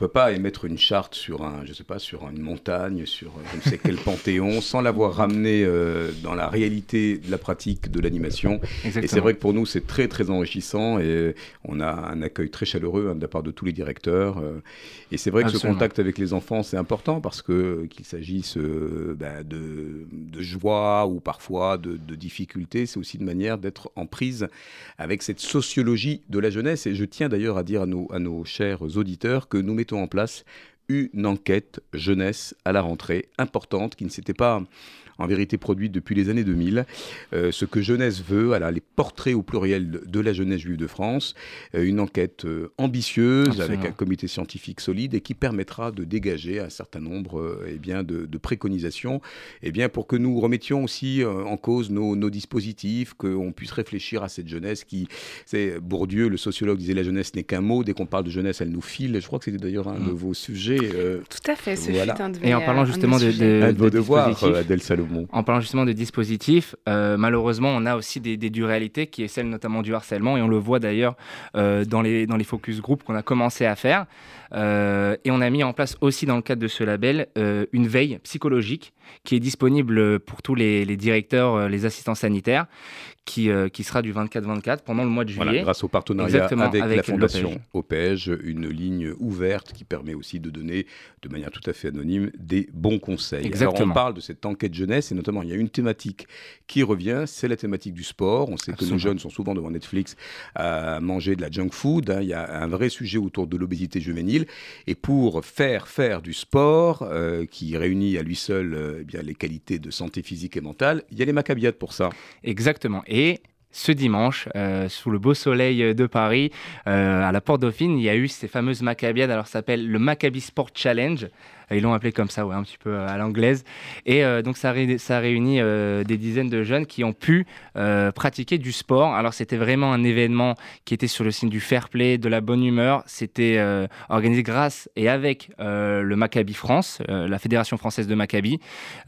Peut pas émettre une charte sur un, je sais pas, sur une montagne, sur je ne sais quel panthéon, sans l'avoir ramené euh, dans la réalité de la pratique de l'animation. Et c'est vrai que pour nous, c'est très très enrichissant et on a un accueil très chaleureux hein, de la part de tous les directeurs. Euh. et c'est vrai que ce contact avec les enfants, c'est important parce que qu'il s'agisse euh, ben, de, de, joie ou parfois de, de difficultés, c'est aussi une manière d'être en prise avec cette sociologie de la jeunesse. Et je tiens d'ailleurs à dire à nos, à nos chers auditeurs que nous mettons en place. Une enquête jeunesse à la rentrée importante qui ne s'était pas en vérité produite depuis les années 2000. Euh, ce que Jeunesse veut, voilà, les portraits au pluriel de la jeunesse juive de France, euh, une enquête euh, ambitieuse avec un comité scientifique solide et qui permettra de dégager un certain nombre eh bien, de, préconisations eh bien, pour que nous remettions aussi en cause nos, nos dispositifs, qu'on puisse réfléchir à cette jeunesse qui, c'est Bourdieu, le sociologue, disait la jeunesse n'est qu'un mot, dès qu'on parle de jeunesse, elle nous file. Je crois que c'était d'ailleurs un de mm. vos sujets. Tout à fait, ce voilà. un de Et en parlant justement de, de, un de, vos devoirs, Adèle Salomon. En parlant justement de dispositifs, euh, malheureusement, on a aussi des, des duréalités qui est celle notamment du harcèlement, et on le voit d'ailleurs euh, dans, les, focus group qu'on a commencé à faire. Euh, et on a mis en place aussi dans le cadre de ce label une veille psychologique qui est disponible pour tous les directeurs, les assistants sanitaires, qui, euh, qui sera du 24-24 pendant le mois de juillet. grâce au partenariat avec, la Fondation OPEJ, une ligne ouverte qui permet aussi de donner de manière tout à fait anonyme des bons conseils. Exactement. Alors on parle de cette enquête jeunesse et notamment il y a une thématique qui revient, c'est la thématique du sport. On sait que nos jeunes sont souvent devant Netflix à manger de la junk food. Hein. Il y a un vrai sujet autour de l'obésité juvénile et pour faire faire du sport euh, qui réunit à lui seul euh, eh bien, les qualités de santé physique et mentale, il y a les macabiades pour ça. Exactement. Et ce dimanche, euh, sous le beau soleil de Paris, euh, à la Porte Dauphine, il y a eu ces fameuses Maccabiades. Alors, ça s'appelle le Maccabi Sport Challenge. Ils l'ont appelé comme ça, ouais, un petit peu à l'anglaise. Et euh, donc ça, ça a réuni euh, des dizaines de jeunes qui ont pu euh, pratiquer du sport. Alors c'était vraiment un événement qui était sur le signe du fair play, de la bonne humeur. C'était organisé grâce et avec le Maccabi France, la Fédération française de Maccabi.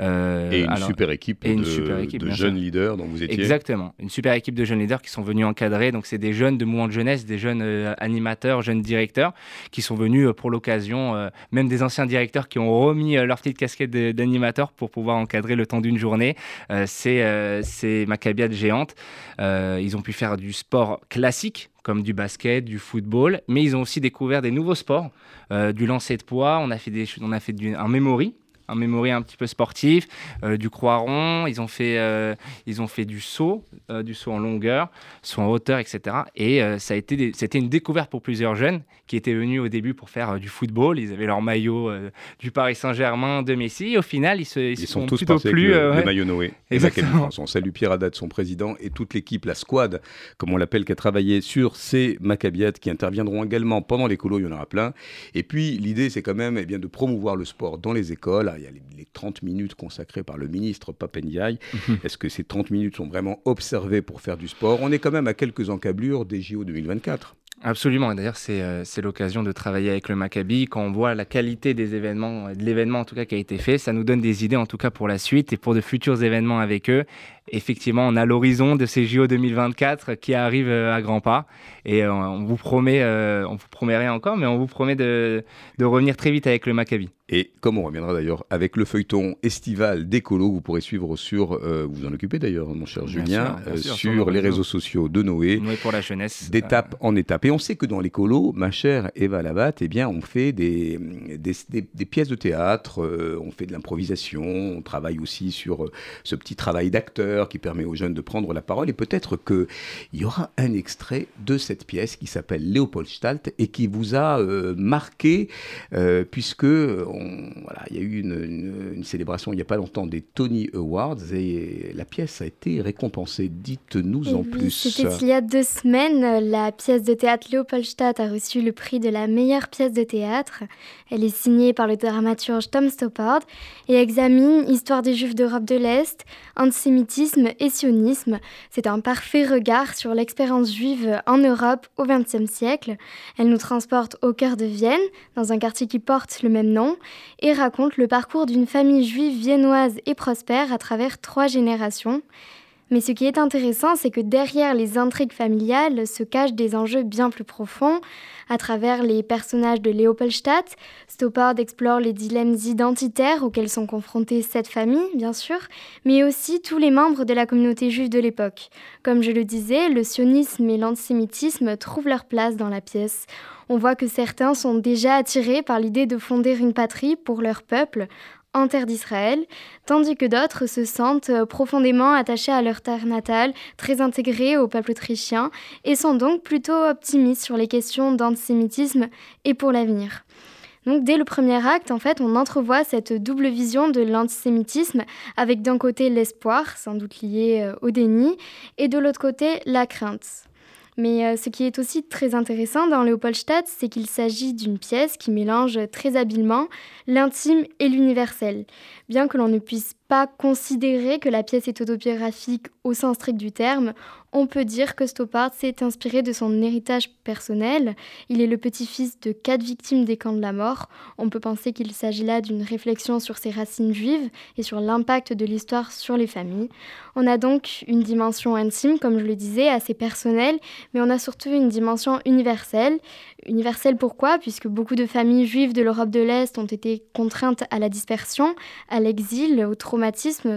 et une super équipe de, super équipe, de jeunes leaders dont vous étiez. Exactement, une super équipe de jeunes leaders qui sont venus encadrer. Donc c'est des jeunes de mouvement de jeunesse, des jeunes animateurs, jeunes directeurs qui sont venus pour l'occasion, même des anciens directeurs qui ont remis euh, leur petite casquette d'animateur pour pouvoir encadrer le temps d'une journée. Euh, c'est euh, c'est Maccabiade géante. ils ont pu faire du sport classique comme du basket, du football, mais ils ont aussi découvert des nouveaux sports, du lancer de poids. On a fait, des, on a fait du, un memory, un mémorial un petit peu sportif, euh, du croiron, ils ont fait, euh, ils ont fait du saut, euh, du saut en longueur, saut en hauteur, etc. Et ça a été, c'était une découverte pour plusieurs jeunes qui étaient venus au début pour faire du football. Ils avaient leur maillot du Paris Saint-Germain, de Messi. Et au final, ils se, ils, sont, tous plutôt plus le, les maillots Noé. Exactement. On salue Pierre Haddad, son président, et toute l'équipe, la squad, comme on l'appelle, qui a travaillé sur ces Maccabiates qui interviendront également pendant les colos. Il y en aura plein. Et puis l'idée, c'est quand même, eh bien, de promouvoir le sport dans les écoles il y a les, 30 minutes consacrées par le ministre Papendiaï. Mhm. Est-ce que ces 30 minutes sont vraiment observées pour faire du sport? On est quand même à quelques encablures des JO 2024. Absolument, et d'ailleurs euh, c'est l'occasion de travailler avec le Maccabi. Quand on voit la qualité des événements, de l'événement en tout cas qui a été fait, ça nous donne des idées en tout cas pour la suite et pour de futurs événements avec eux effectivement, on a l'horizon de ces JO 2024 qui arrivent euh, à grands pas. Et euh, on vous promet, euh, on vous promet rien encore, mais on vous promet de, revenir très vite avec le Maccabi. Et comme on reviendra d'ailleurs avec le feuilleton estival d'Écolo, vous pourrez suivre sur, vous en occupez d'ailleurs, mon cher Julien, sur, les réseaux. sociaux de Noé. Noé pour la jeunesse. D'étape en étape. Et on sait que dans l'Écolo, ma chère Eva Labatte, eh bien, on fait des, des, pièces de théâtre, on fait de l'improvisation, on travaille aussi sur ce petit travail d'acteur qui permet aux jeunes de prendre la parole. Et peut-être qu'il y aura un extrait de cette pièce qui s'appelle Léopold Stalt et qui vous a euh, marqué, euh, puisque voilà, il y a eu une, célébration il n'y a pas longtemps des Tony Awards et la pièce a été récompensée. Dites-nous en plus. C'était il y a deux semaines. La pièce de théâtre Léopoldstadt a reçu le prix de la meilleure pièce de théâtre. Elle est signée par le dramaturge Tom Stoppard et examine histoire des Juifs d'Europe de l'Est, antisémitisme et sionisme. C'est un parfait regard sur l'expérience juive en Europe au XXe siècle. Elle nous transporte au cœur de Vienne, dans un quartier qui porte le même nom, et raconte le parcours d'une famille juive viennoise et prospère à travers trois générations. Mais ce qui est intéressant, c'est que derrière les intrigues familiales se cachent des enjeux bien plus profonds. À travers les personnages de Léopoldstadt, Stoppard explore les dilemmes identitaires auxquels sont confrontées cette famille, bien sûr, mais aussi tous les membres de la communauté juive de l'époque. Comme je le disais, le sionisme et l'antisémitisme trouvent leur place dans la pièce. On voit que certains sont déjà attirés par l'idée de fonder une patrie pour leur peuple, en terre d'Israël, tandis que d'autres se sentent euh, profondément attachés à leur terre natale, très intégrés au peuple autrichien, et sont donc plutôt optimistes sur les questions d'antisémitisme et pour l'avenir. Donc dès le premier acte, en fait, on entrevoit cette double vision de l'antisémitisme, avec d'un côté l'espoir, sans doute lié euh, au déni, et de l'autre côté la crainte. Mais euh, ce qui est aussi très intéressant dans Léopoldstadt, c'est qu'il s'agit d'une pièce qui mélange très habilement l'intime et l'universel. Bien que l'on ne puisse pas considérer que la pièce est autobiographique au sens strict du terme, on peut dire que Stoppard s'est inspiré de son héritage personnel. Il est le petit-fils de quatre victimes des camps de la mort. On peut penser qu'il s'agit là d'une réflexion sur ses racines juives et sur l'impact de l'histoire sur les familles. On a donc une dimension intime, comme je le disais, assez personnelle, mais on a surtout une dimension universelle. Universelle pourquoi? Puisque beaucoup de familles juives de l'Europe de l'Est ont été contraintes à la dispersion, à l'exil, au traumatisme,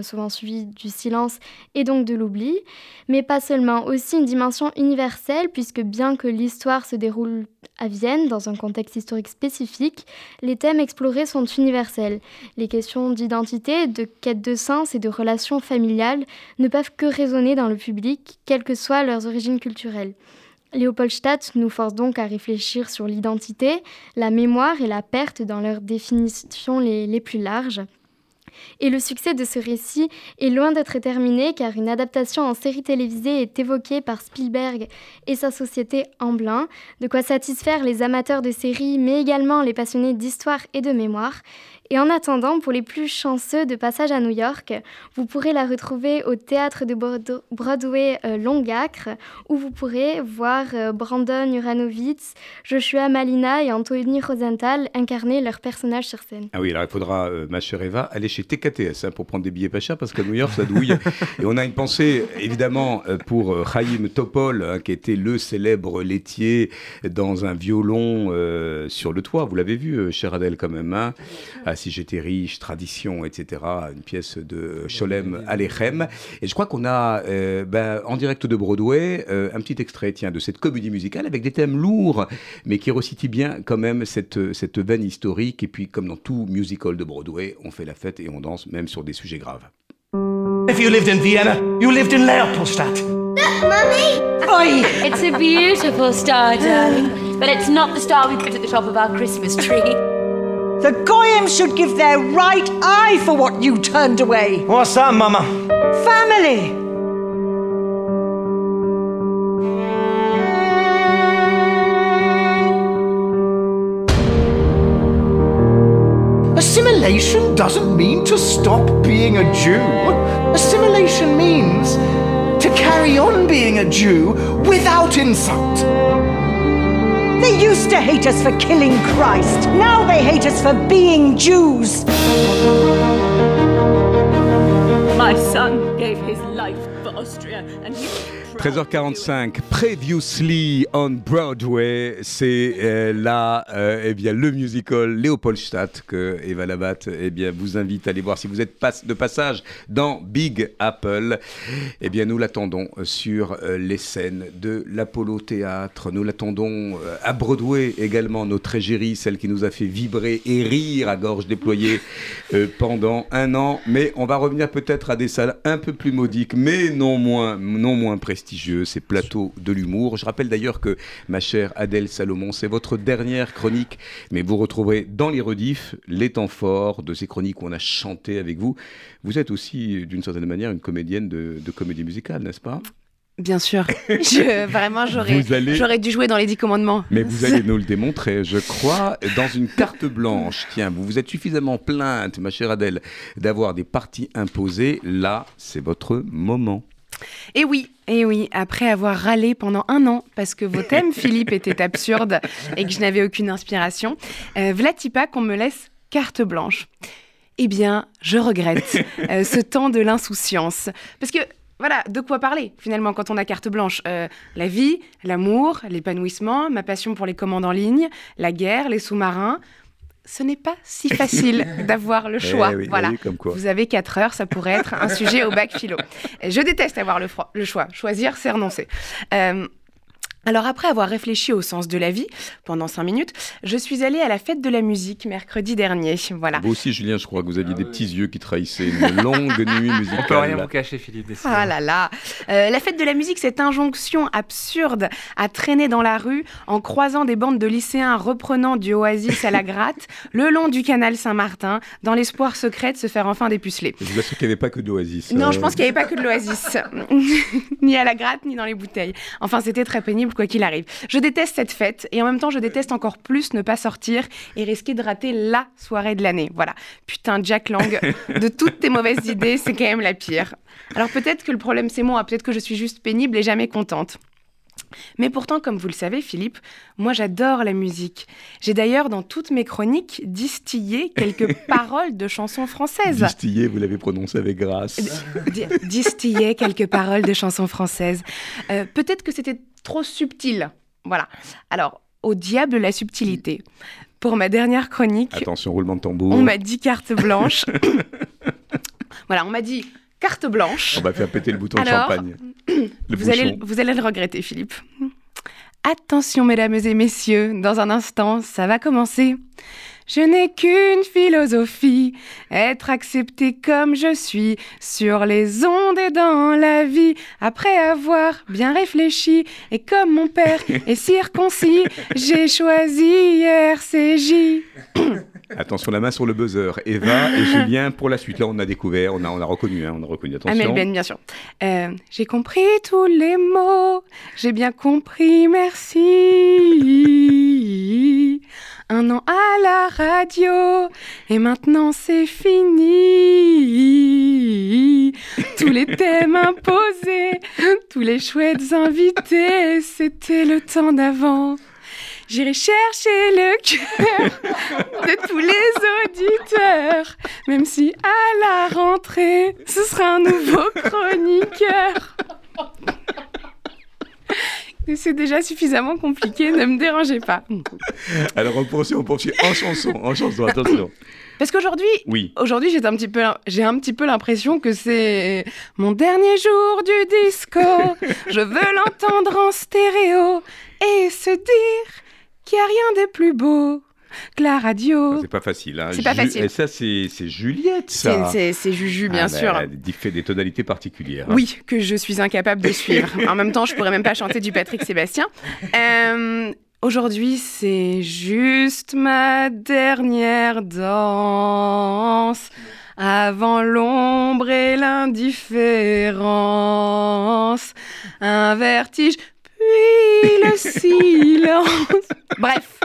souvent suivi du silence et donc de l'oubli. Mais pas seulement, aussi une dimension universelle, puisque bien que l'histoire se déroule à Vienne, dans un contexte historique spécifique, les thèmes explorés sont universels. Les questions d'identité, de quête de sens et de relations familiales ne peuvent que résonner dans le public, quelles que soient leurs origines culturelles. Léopoldstadt nous force donc à réfléchir sur l'identité, la mémoire et la perte dans leurs définitions les, plus larges. Et le succès de ce récit est loin d'être terminé car une adaptation en série télévisée est évoquée par Spielberg et sa société Amblin, de quoi satisfaire les amateurs de séries mais également les passionnés d'histoire et de mémoire. Et en attendant, pour les plus chanceux de passage à New York, vous pourrez la retrouver au théâtre de Broadway euh, Longacre, où vous pourrez voir euh, Brandon Uranovitz, Joshua Malina et Anthony Rosenthal incarner leurs personnages sur scène. Ah oui, alors il faudra, euh, ma chère Eva, aller chez TKTS hein, pour prendre des billets pas chers, parce qu'à New York, ça douille. et on a une pensée, évidemment, pour Chaim Topol, hein, qui était le célèbre laitier dans un violon sur le toit. Vous l'avez vu, cher Adèle, quand même. Hein si j'étais riche, tradition, etc. Une pièce de Sholem Alechem. Et je crois qu'on a, euh, ben, en direct de Broadway, euh, un petit extrait tiens, de cette comédie musicale avec des thèmes lourds, mais qui recitient bien quand même cette, cette veine historique. Et puis, comme dans tout musical de Broadway, on fait la fête et on danse même sur des sujets graves. If you lived in Vienna, you lived in Leopoldstadt. Mummy! Oi! It's a beautiful star, darling, but it's not the star we put at the top of our Christmas tree. The Goyim should give their right eye for what you turned away. What's that, Mama? Family. Assimilation doesn't mean to stop being a Jew. Assimilation means to carry on being a Jew without insult. They used to hate us for killing Christ. Now they hate us for being Jews. My son gave his life 13h45, Previously on Broadway, c'est euh, là euh, eh bien, le musical Léopoldstadt que Eva Labatte eh bien, vous invite à aller voir si vous êtes de passage dans Big Apple. Eh bien, nous l'attendons sur euh, les scènes de l'Apollo Théâtre. Nous l'attendons à Broadway également, notre égérie, celle qui nous a fait vibrer et rire à gorge déployée pendant un an. Mais on va revenir peut-être à des salles un peu plus modiques, mais non moins, non moins prestigieuses ces plateaux de l'humour. Je rappelle d'ailleurs que, ma chère Adèle Salomon, c'est votre dernière chronique, mais vous retrouverez dans les rediffs les temps forts de ces chroniques où on a chanté avec vous. Vous êtes aussi, d'une certaine manière, une comédienne de, comédie musicale, n'est-ce pas? Bien sûr. Je, vraiment, j'aurais, dû jouer dans les Dix Commandements. Mais vous allez nous le démontrer, je crois, dans une carte blanche. Tiens, vous vous êtes suffisamment plainte, ma chère Adèle, d'avoir des parties imposées. Là, c'est votre moment. Et oui, et oui, après avoir râlé pendant un an parce que vos thèmes, Philippe, étaient absurdes et que je n'avais aucune inspiration, euh, pas qu'on me laisse carte blanche. Eh bien, je regrette euh, ce temps de l'insouciance. Parce que voilà, de quoi parler finalement quand on a carte blanche? Euh, la vie, l'amour, l'épanouissement, ma passion pour les commandes en ligne, la guerre, les sous-marins. Ce n'est pas si facile d'avoir le choix. Eh oui, voilà. oui. Vous avez 4 heures, ça pourrait être un sujet au bac philo. Je déteste avoir le choix. Choisir, c'est renoncer. Euh, alors après avoir réfléchi au sens de la vie pendant 5 minutes, je suis allée à la fête de la musique mercredi dernier. Voilà. Vous aussi, Julien, je crois que vous aviez des petits yeux qui trahissaient une longue nuit musicale. On peut rien vous cacher, Philippe. décidément. Ah là là Euh, La fête de la musique, cette injonction absurde à traîner dans la rue en croisant des bandes de lycéens reprenant du Oasis à la gratte le long du canal Saint-Martin dans l'espoir secret de se faire enfin dépuceler. Je vous assure qu'il n'y avait pas que de l'Oasis. Non, Euh, je pense qu'il n'y avait pas que de l'Oasis, ni à la gratte, ni dans les bouteilles. Enfin, c'était très pénible, quoi qu'il arrive. Je déteste cette fête, et en même temps, je déteste encore plus ne pas sortir et risquer de rater la soirée de l'année. Voilà. Putain, Jack Lang, de toutes tes mauvaises idées, c'est quand même la pire. Alors peut-être que le problème, c'est moi, peut-être que je suis juste pénible et jamais contente. Mais pourtant, comme vous le savez, Philippe, moi j'adore la musique. J'ai d'ailleurs dans toutes mes chroniques distillé quelques paroles de chansons françaises. Distillé, vous l'avez prononcé avec grâce. Di- distiller quelques paroles de chansons françaises. Euh, Peut-être que c'était trop subtil. Voilà. Alors, au diable la subtilité. Pour ma dernière chronique, Attention, roulement de tambour. on m'a dit carte blanche. voilà, on m'a dit carte blanche. On va faire péter le bouton Alors, champagne. Le Vous allez, vous allez le regretter, Philippe. Attention, mesdames et messieurs, dans un instant, ça va commencer. Je n'ai qu'une philosophie, être accepté comme je suis, sur les ondes et dans la vie, après avoir bien réfléchi, et comme mon père est circoncis, j'ai choisi RCJ. Attention, la main sur le buzzer. Eva et Julien pour la suite. Là, on a découvert, on a, on a reconnu, hein, on a reconnu. Attention. Amel Ben, bien sûr. Euh, j'ai compris tous les mots, j'ai bien compris, merci. Un an à la radio, et maintenant c'est fini. Tous les thèmes imposés, tous les chouettes invités, c'était le temps d'avant. J'irai chercher le cœur de tous les auditeurs, même si à la rentrée, ce sera un nouveau chroniqueur. C'est déjà suffisamment compliqué, ne me dérangez pas. Alors, on poursuit, on poursuit en chanson, en chanson, attention. Parce qu'aujourd'hui, Oui. aujourd'hui, j'ai un petit peu, j'ai un petit peu l'impression que c'est mon dernier jour du disco. Je veux l'entendre en stéréo et se dire qu'il n'y a rien de plus beau que la radio. C'est pas facile. Hein. C'est pas facile. Et ça, c'est Juliette, C'est, ça. c'est- c'est Juju, bien Ah, sûr. bah, Elle fait des tonalités particulières. hein. Oui, que je suis incapable de suivre. en même temps, je pourrais même pas chanter du Patrick Sébastien. Euh, Aujourd'hui, c'est juste ma dernière danse. Avant l'ombre et l'indifférence, un vertige, puis le silence. Bref,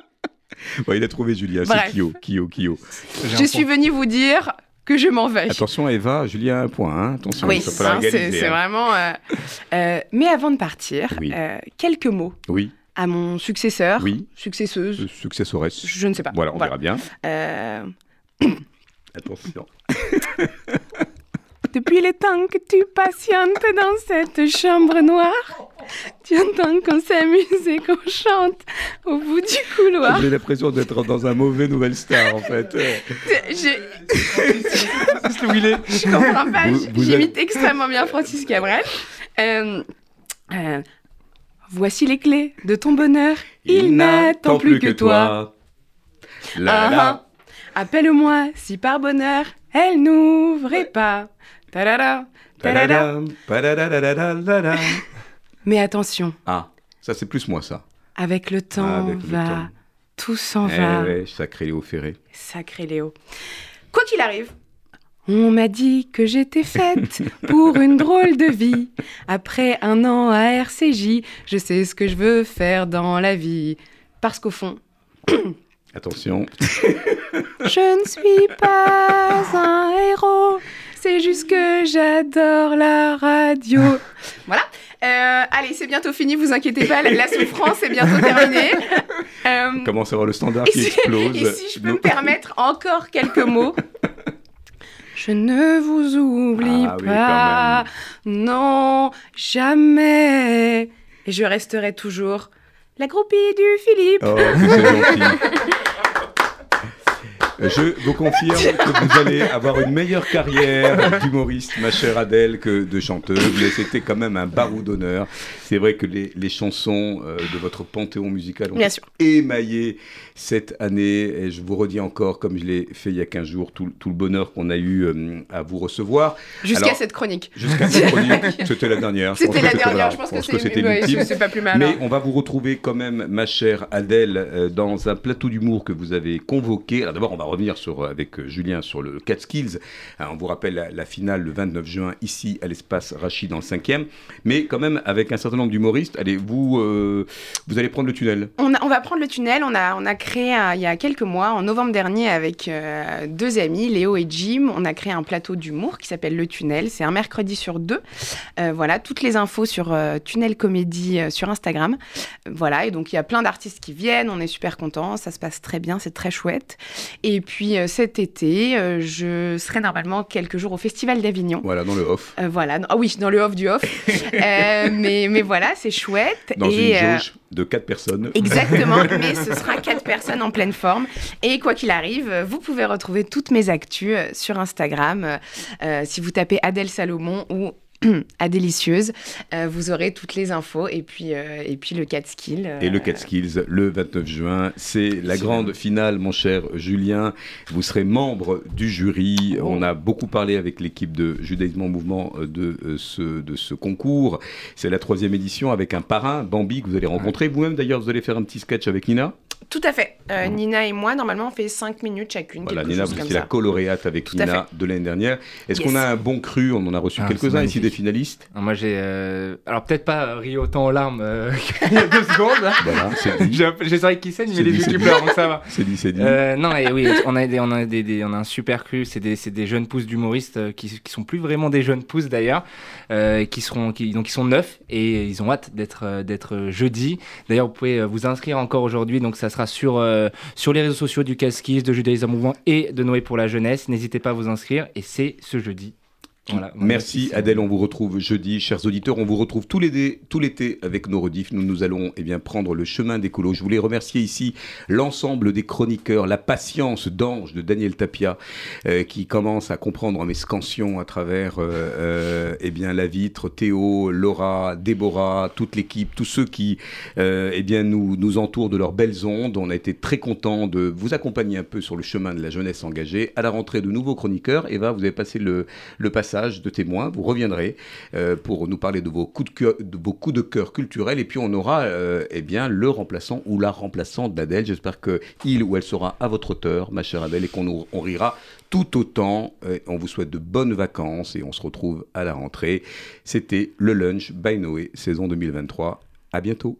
Ouais, il a trouvé Julien, Bref. c'est Kyo, Kyo, Kyo. J'ai je un suis venue vous dire que je m'en vais. Attention, Eva, Julien a un point. Hein. Attention, Oui, il hein, c'est égaliser, c'est hein. vraiment. euh, euh, mais avant de partir, Oui. euh, quelques mots Oui, à mon successeur, oui. successeuse, Euh, Successoresse. je ne sais pas. Voilà, on verra bien. Euh, Attention. depuis le temps que tu patientes dans cette chambre noire, tu entends qu'on s'amuse et qu'on chante au bout du couloir. J'ai l'impression d'être dans un mauvais Nouvelle Star, en fait. Je, C'est où il est je comprends pas, j'imite extrêmement bien Francis Cabrel. Euh, euh, voici les clés de ton bonheur. Il n'attend plus que toi. La, Ah, la. Appelle-moi si par bonheur elle n'ouvrait pas. Ta-da-da, ta-da-da. Mais attention, Ah, ça c'est plus moi ça. avec le temps Ah, avec le va, temps. tout s'en Eh va. ouais, sacré Léo Ferré. Sacré Léo. Quoi qu'il arrive, on m'a dit que j'étais faite pour une drôle de vie. Après un an à RCJ, je sais ce que je veux faire dans la vie. Parce qu'au fond, Attention. Je ne suis pas un héros, c'est juste que j'adore la radio. Voilà. Euh, allez, c'est bientôt fini, vous inquiétez pas, la, la souffrance est bientôt terminée. Euh, à avoir le standard qui si, explose. et si je peux me permettre encore quelques mots. Je ne vous oublie Ah oui, pas. non, jamais. Et je resterai toujours la groupie du Philippe. Oh. Je vous confirme que vous allez avoir une meilleure carrière d'humoriste, ma chère Adèle, que de chanteuse, mais c'était quand même un barreau d'honneur. C'est vrai que les, les chansons euh, de votre panthéon musical ont Bien sûr. émaillé cette année, et je vous redis encore, comme je l'ai fait il y a 15 jours, tout, tout le bonheur qu'on a eu euh, à vous recevoir. Jusqu'à Alors, cette chronique. Jusqu'à cette chronique, c'était la dernière. C'était la dernière, voilà, je pense que, c'était l'ultime. c'est pas plus mal. Mais hein. on va vous retrouver quand même, ma chère Adèle, euh, dans un plateau d'humour que vous avez convoqué. Alors d'abord, on va revenir sur, avec Julien sur le Catskills. Hein, on vous rappelle la, la finale le 29 juin, ici, à l'espace Rachid, dans le 5e. Mais quand même, avec un certain nombre d'humoristes, allez, vous, euh, vous allez prendre le tunnel. On, a- on va prendre le tunnel. On a, on a créé un- il y a quelques mois, en novembre dernier, avec euh, deux amis, Léo et Jim, on a créé un plateau d'humour qui s'appelle Le Tunnel. C'est un mercredi sur deux. Euh, voilà, toutes les infos sur Tunnel Comédie sur Instagram. Voilà, et donc il y a plein d'artistes qui viennent. On est super contents. Ça se passe très bien. C'est très chouette. Et puis cet été, je serai normalement quelques jours au Festival d'Avignon. Voilà, dans le off. Voilà, ah oui, dans le off du off. Mais, mais voilà, c'est chouette. Dans et, une euh, jauge de 4 personnes. Exactement, mais ce sera quatre personnes en pleine forme. Et quoi qu'il arrive, vous pouvez retrouver toutes mes actus euh, sur Instagram. Euh, si vous tapez Adèle Salomon ou Adélicieuse, euh, vous aurez toutes les infos et puis, euh, et puis le Catskill. euh, Et le Catskills, le 29 juin, c'est la grande finale, mon cher Julien. Vous serez membre du jury. Oh. On a beaucoup parlé avec l'équipe de Judaïsme en Mouvement euh, de, ce, de ce concours. C'est la troisième édition avec un parrain, Bambi, que vous allez rencontrer. Vous-même, d'ailleurs, vous allez faire un petit sketch avec Nina? Tout à fait. Euh, Nina et moi, normalement, on fait 5 minutes chacune. Voilà, Nina, vous étiez la ça. colauréate avec Tout Nina de l'année dernière. Est-ce Yes. qu'on a un bon cru? On en a reçu Ah, quelques-uns ici des finalistes? Alors, Moi, j'ai. euh, Alors, peut-être pas euh, ri autant aux larmes euh, qu'il y a deux secondes. hein. Voilà. J'ai les oreilles qui saignent, C'est mais les yeux qui pleurent, donc ça va. C'est dit, c'est dit. Euh, non, et oui, on a, des, on, a des, des- on a un super cru. C'est des, c'est des jeunes pousses d'humoristes euh, qui, qui sont plus vraiment des jeunes pousses d'ailleurs, euh, qui seront, qui, donc ils sont neufs et ils ont hâte d'être, d'être jeudi. D'ailleurs, vous pouvez vous inscrire encore aujourd'hui, donc ça sera sur, euh, sur les réseaux sociaux du Casquis, de Judaïsme en Mouvement et de Noé pour la jeunesse. N'hésitez pas à vous inscrire et c'est ce jeudi. Voilà. Merci Adèle, on vous retrouve jeudi. Chers auditeurs, on vous retrouve tout l'été, tout l'été avec nos rediffs. Nous, nous allons eh bien, prendre le chemin d'écolo. Je voulais remercier ici l'ensemble des chroniqueurs, la patience d'ange de Daniel Tapia, euh, qui commence à comprendre mes scansions à travers euh, euh, eh bien, la vitre, Théo, Laura, Déborah, toute l'équipe, tous ceux qui euh, eh bien, nous, nous entourent de leurs belles ondes. On a été très contents de vous accompagner un peu sur le chemin de la jeunesse engagée. À la rentrée de nouveaux chroniqueurs, Eva, vous avez passé le, le de témoin. Vous reviendrez euh, pour nous parler de vos coups de cœur, de vos coups de cœur culturels. Et puis on aura euh, eh bien le remplaçant ou la remplaçante d'Adèle. J'espère que il ou elle sera à votre hauteur, ma chère Adèle, et qu'on rira tout autant. Euh, on vous souhaite de bonnes vacances et on se retrouve à la rentrée. C'était le lunch by Noé, saison 2023. À bientôt.